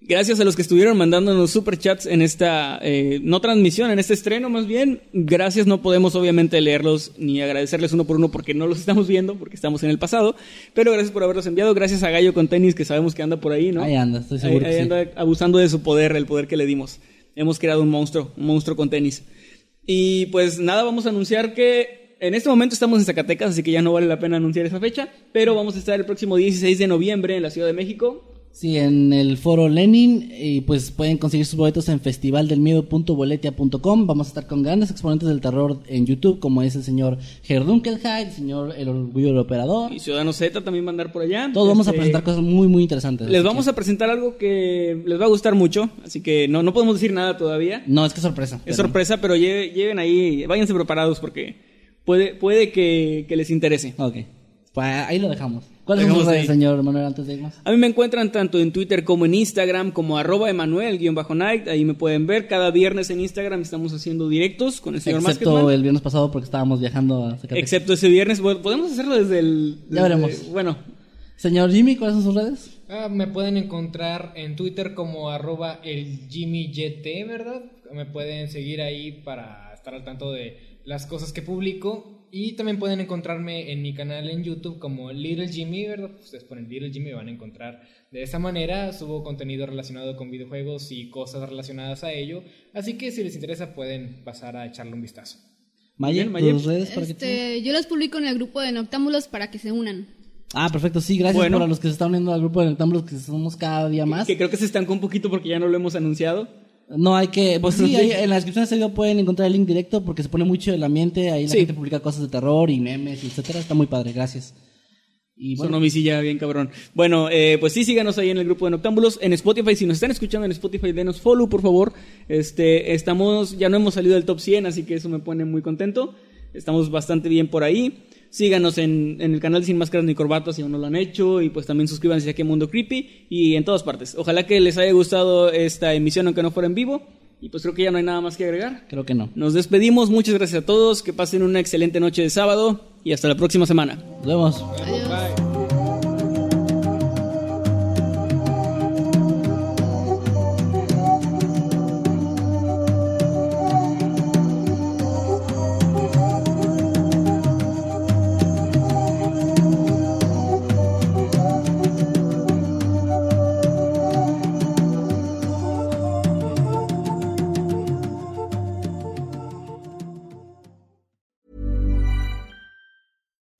Gracias a los que estuvieron mandándonos superchats en esta, eh, no transmisión, en este estreno más bien. Gracias, no podemos obviamente leerlos ni agradecerles uno por uno porque no los estamos viendo, porque estamos en el pasado. Pero gracias por haberlos enviado. Gracias a Gallo con tenis, que sabemos que anda por ahí, ¿no? Ahí anda, estoy seguro Ahí, sí. anda abusando de su poder, el poder que le dimos. Hemos creado un monstruo, un monstruo con tenis. Y pues nada, vamos a anunciar que en este momento estamos en Zacatecas, así que ya no vale la pena anunciar esa fecha. Pero vamos a estar el próximo 16 de noviembre en la Ciudad de México. Sí, en el foro Lenin y pues pueden conseguir sus boletos en festivaldelmiedo.boletia.com. Vamos a estar con grandes exponentes del terror en YouTube, como es el señor Gerdunkelheit, el señor El Orgullo del Operador. Y Ciudadano Z también va a andar por allá. Todos vamos a Este, presentar cosas muy, muy interesantes. Les vamos que- a presentar algo que les va a gustar mucho, así que no, no podemos decir nada todavía. No, es que es sorpresa. Es pero- sorpresa, pero lle- lleven ahí, váyanse preparados porque puede, puede que, que les interese. Ok, pues ahí lo dejamos. ¿Cuáles son sus redes, señor Manuel, antes de irnos? A mí me encuentran tanto en Twitter como en Instagram como arroba Emanuel-Night, ahí me pueden ver. Cada viernes en Instagram estamos haciendo directos con el señor Excepto Masketman. el viernes pasado porque estábamos viajando a Zacatecas. Excepto ese viernes, podemos hacerlo desde el... Ya veremos. Bueno, Señor Jimmy, ¿cuáles son sus redes? Ah, me pueden encontrar en Twitter como arroba el JimmyYT, ¿verdad? Me pueden seguir ahí para estar al tanto de las cosas que publico. Y también pueden encontrarme en mi canal en YouTube como Little Jimmy, ¿verdad? Ustedes ponen Little Jimmy y van a encontrar de esa manera. Subo contenido relacionado con videojuegos y cosas relacionadas a ello. Así que si les interesa pueden pasar a echarle un vistazo. Maya, Bien, Maya. tus redes para que te- Este, yo los publico en el grupo de Noctámbulos para que se unan. Ah, perfecto, sí, gracias Bueno. por a los que se están uniendo al grupo de Rectángulos que somos cada día más. que creo que se estancó un poquito porque ya no lo hemos anunciado. No hay que, pues sí, en la descripción de este video pueden encontrar el link directo porque se pone mucho el ambiente, ahí la Sí. gente publica cosas de terror y memes, y etcétera, está muy padre, gracias. Y bueno, Sonó mi silla bien cabrón. Bueno, eh, pues sí, síganos ahí en el grupo de Noctámbulos. En Spotify, si nos están escuchando en Spotify, denos follow, por favor. Este, estamos, ya no hemos salido del top 100, así que eso me pone muy contento. Estamos bastante bien por ahí. Síganos en, en el canal de Sin Máscaras ni Corbatas si aún no lo han hecho. Y pues también suscríbanse aquí a Mundo Creepy y en todas partes. Ojalá que les haya gustado esta emisión, aunque no fuera en vivo. Y pues creo que ya no hay nada más que agregar. creo que no. Nos despedimos, muchas gracias a todos, que pasen una excelente noche de sábado y hasta la próxima semana. Nos vemos. Adiós. Bye.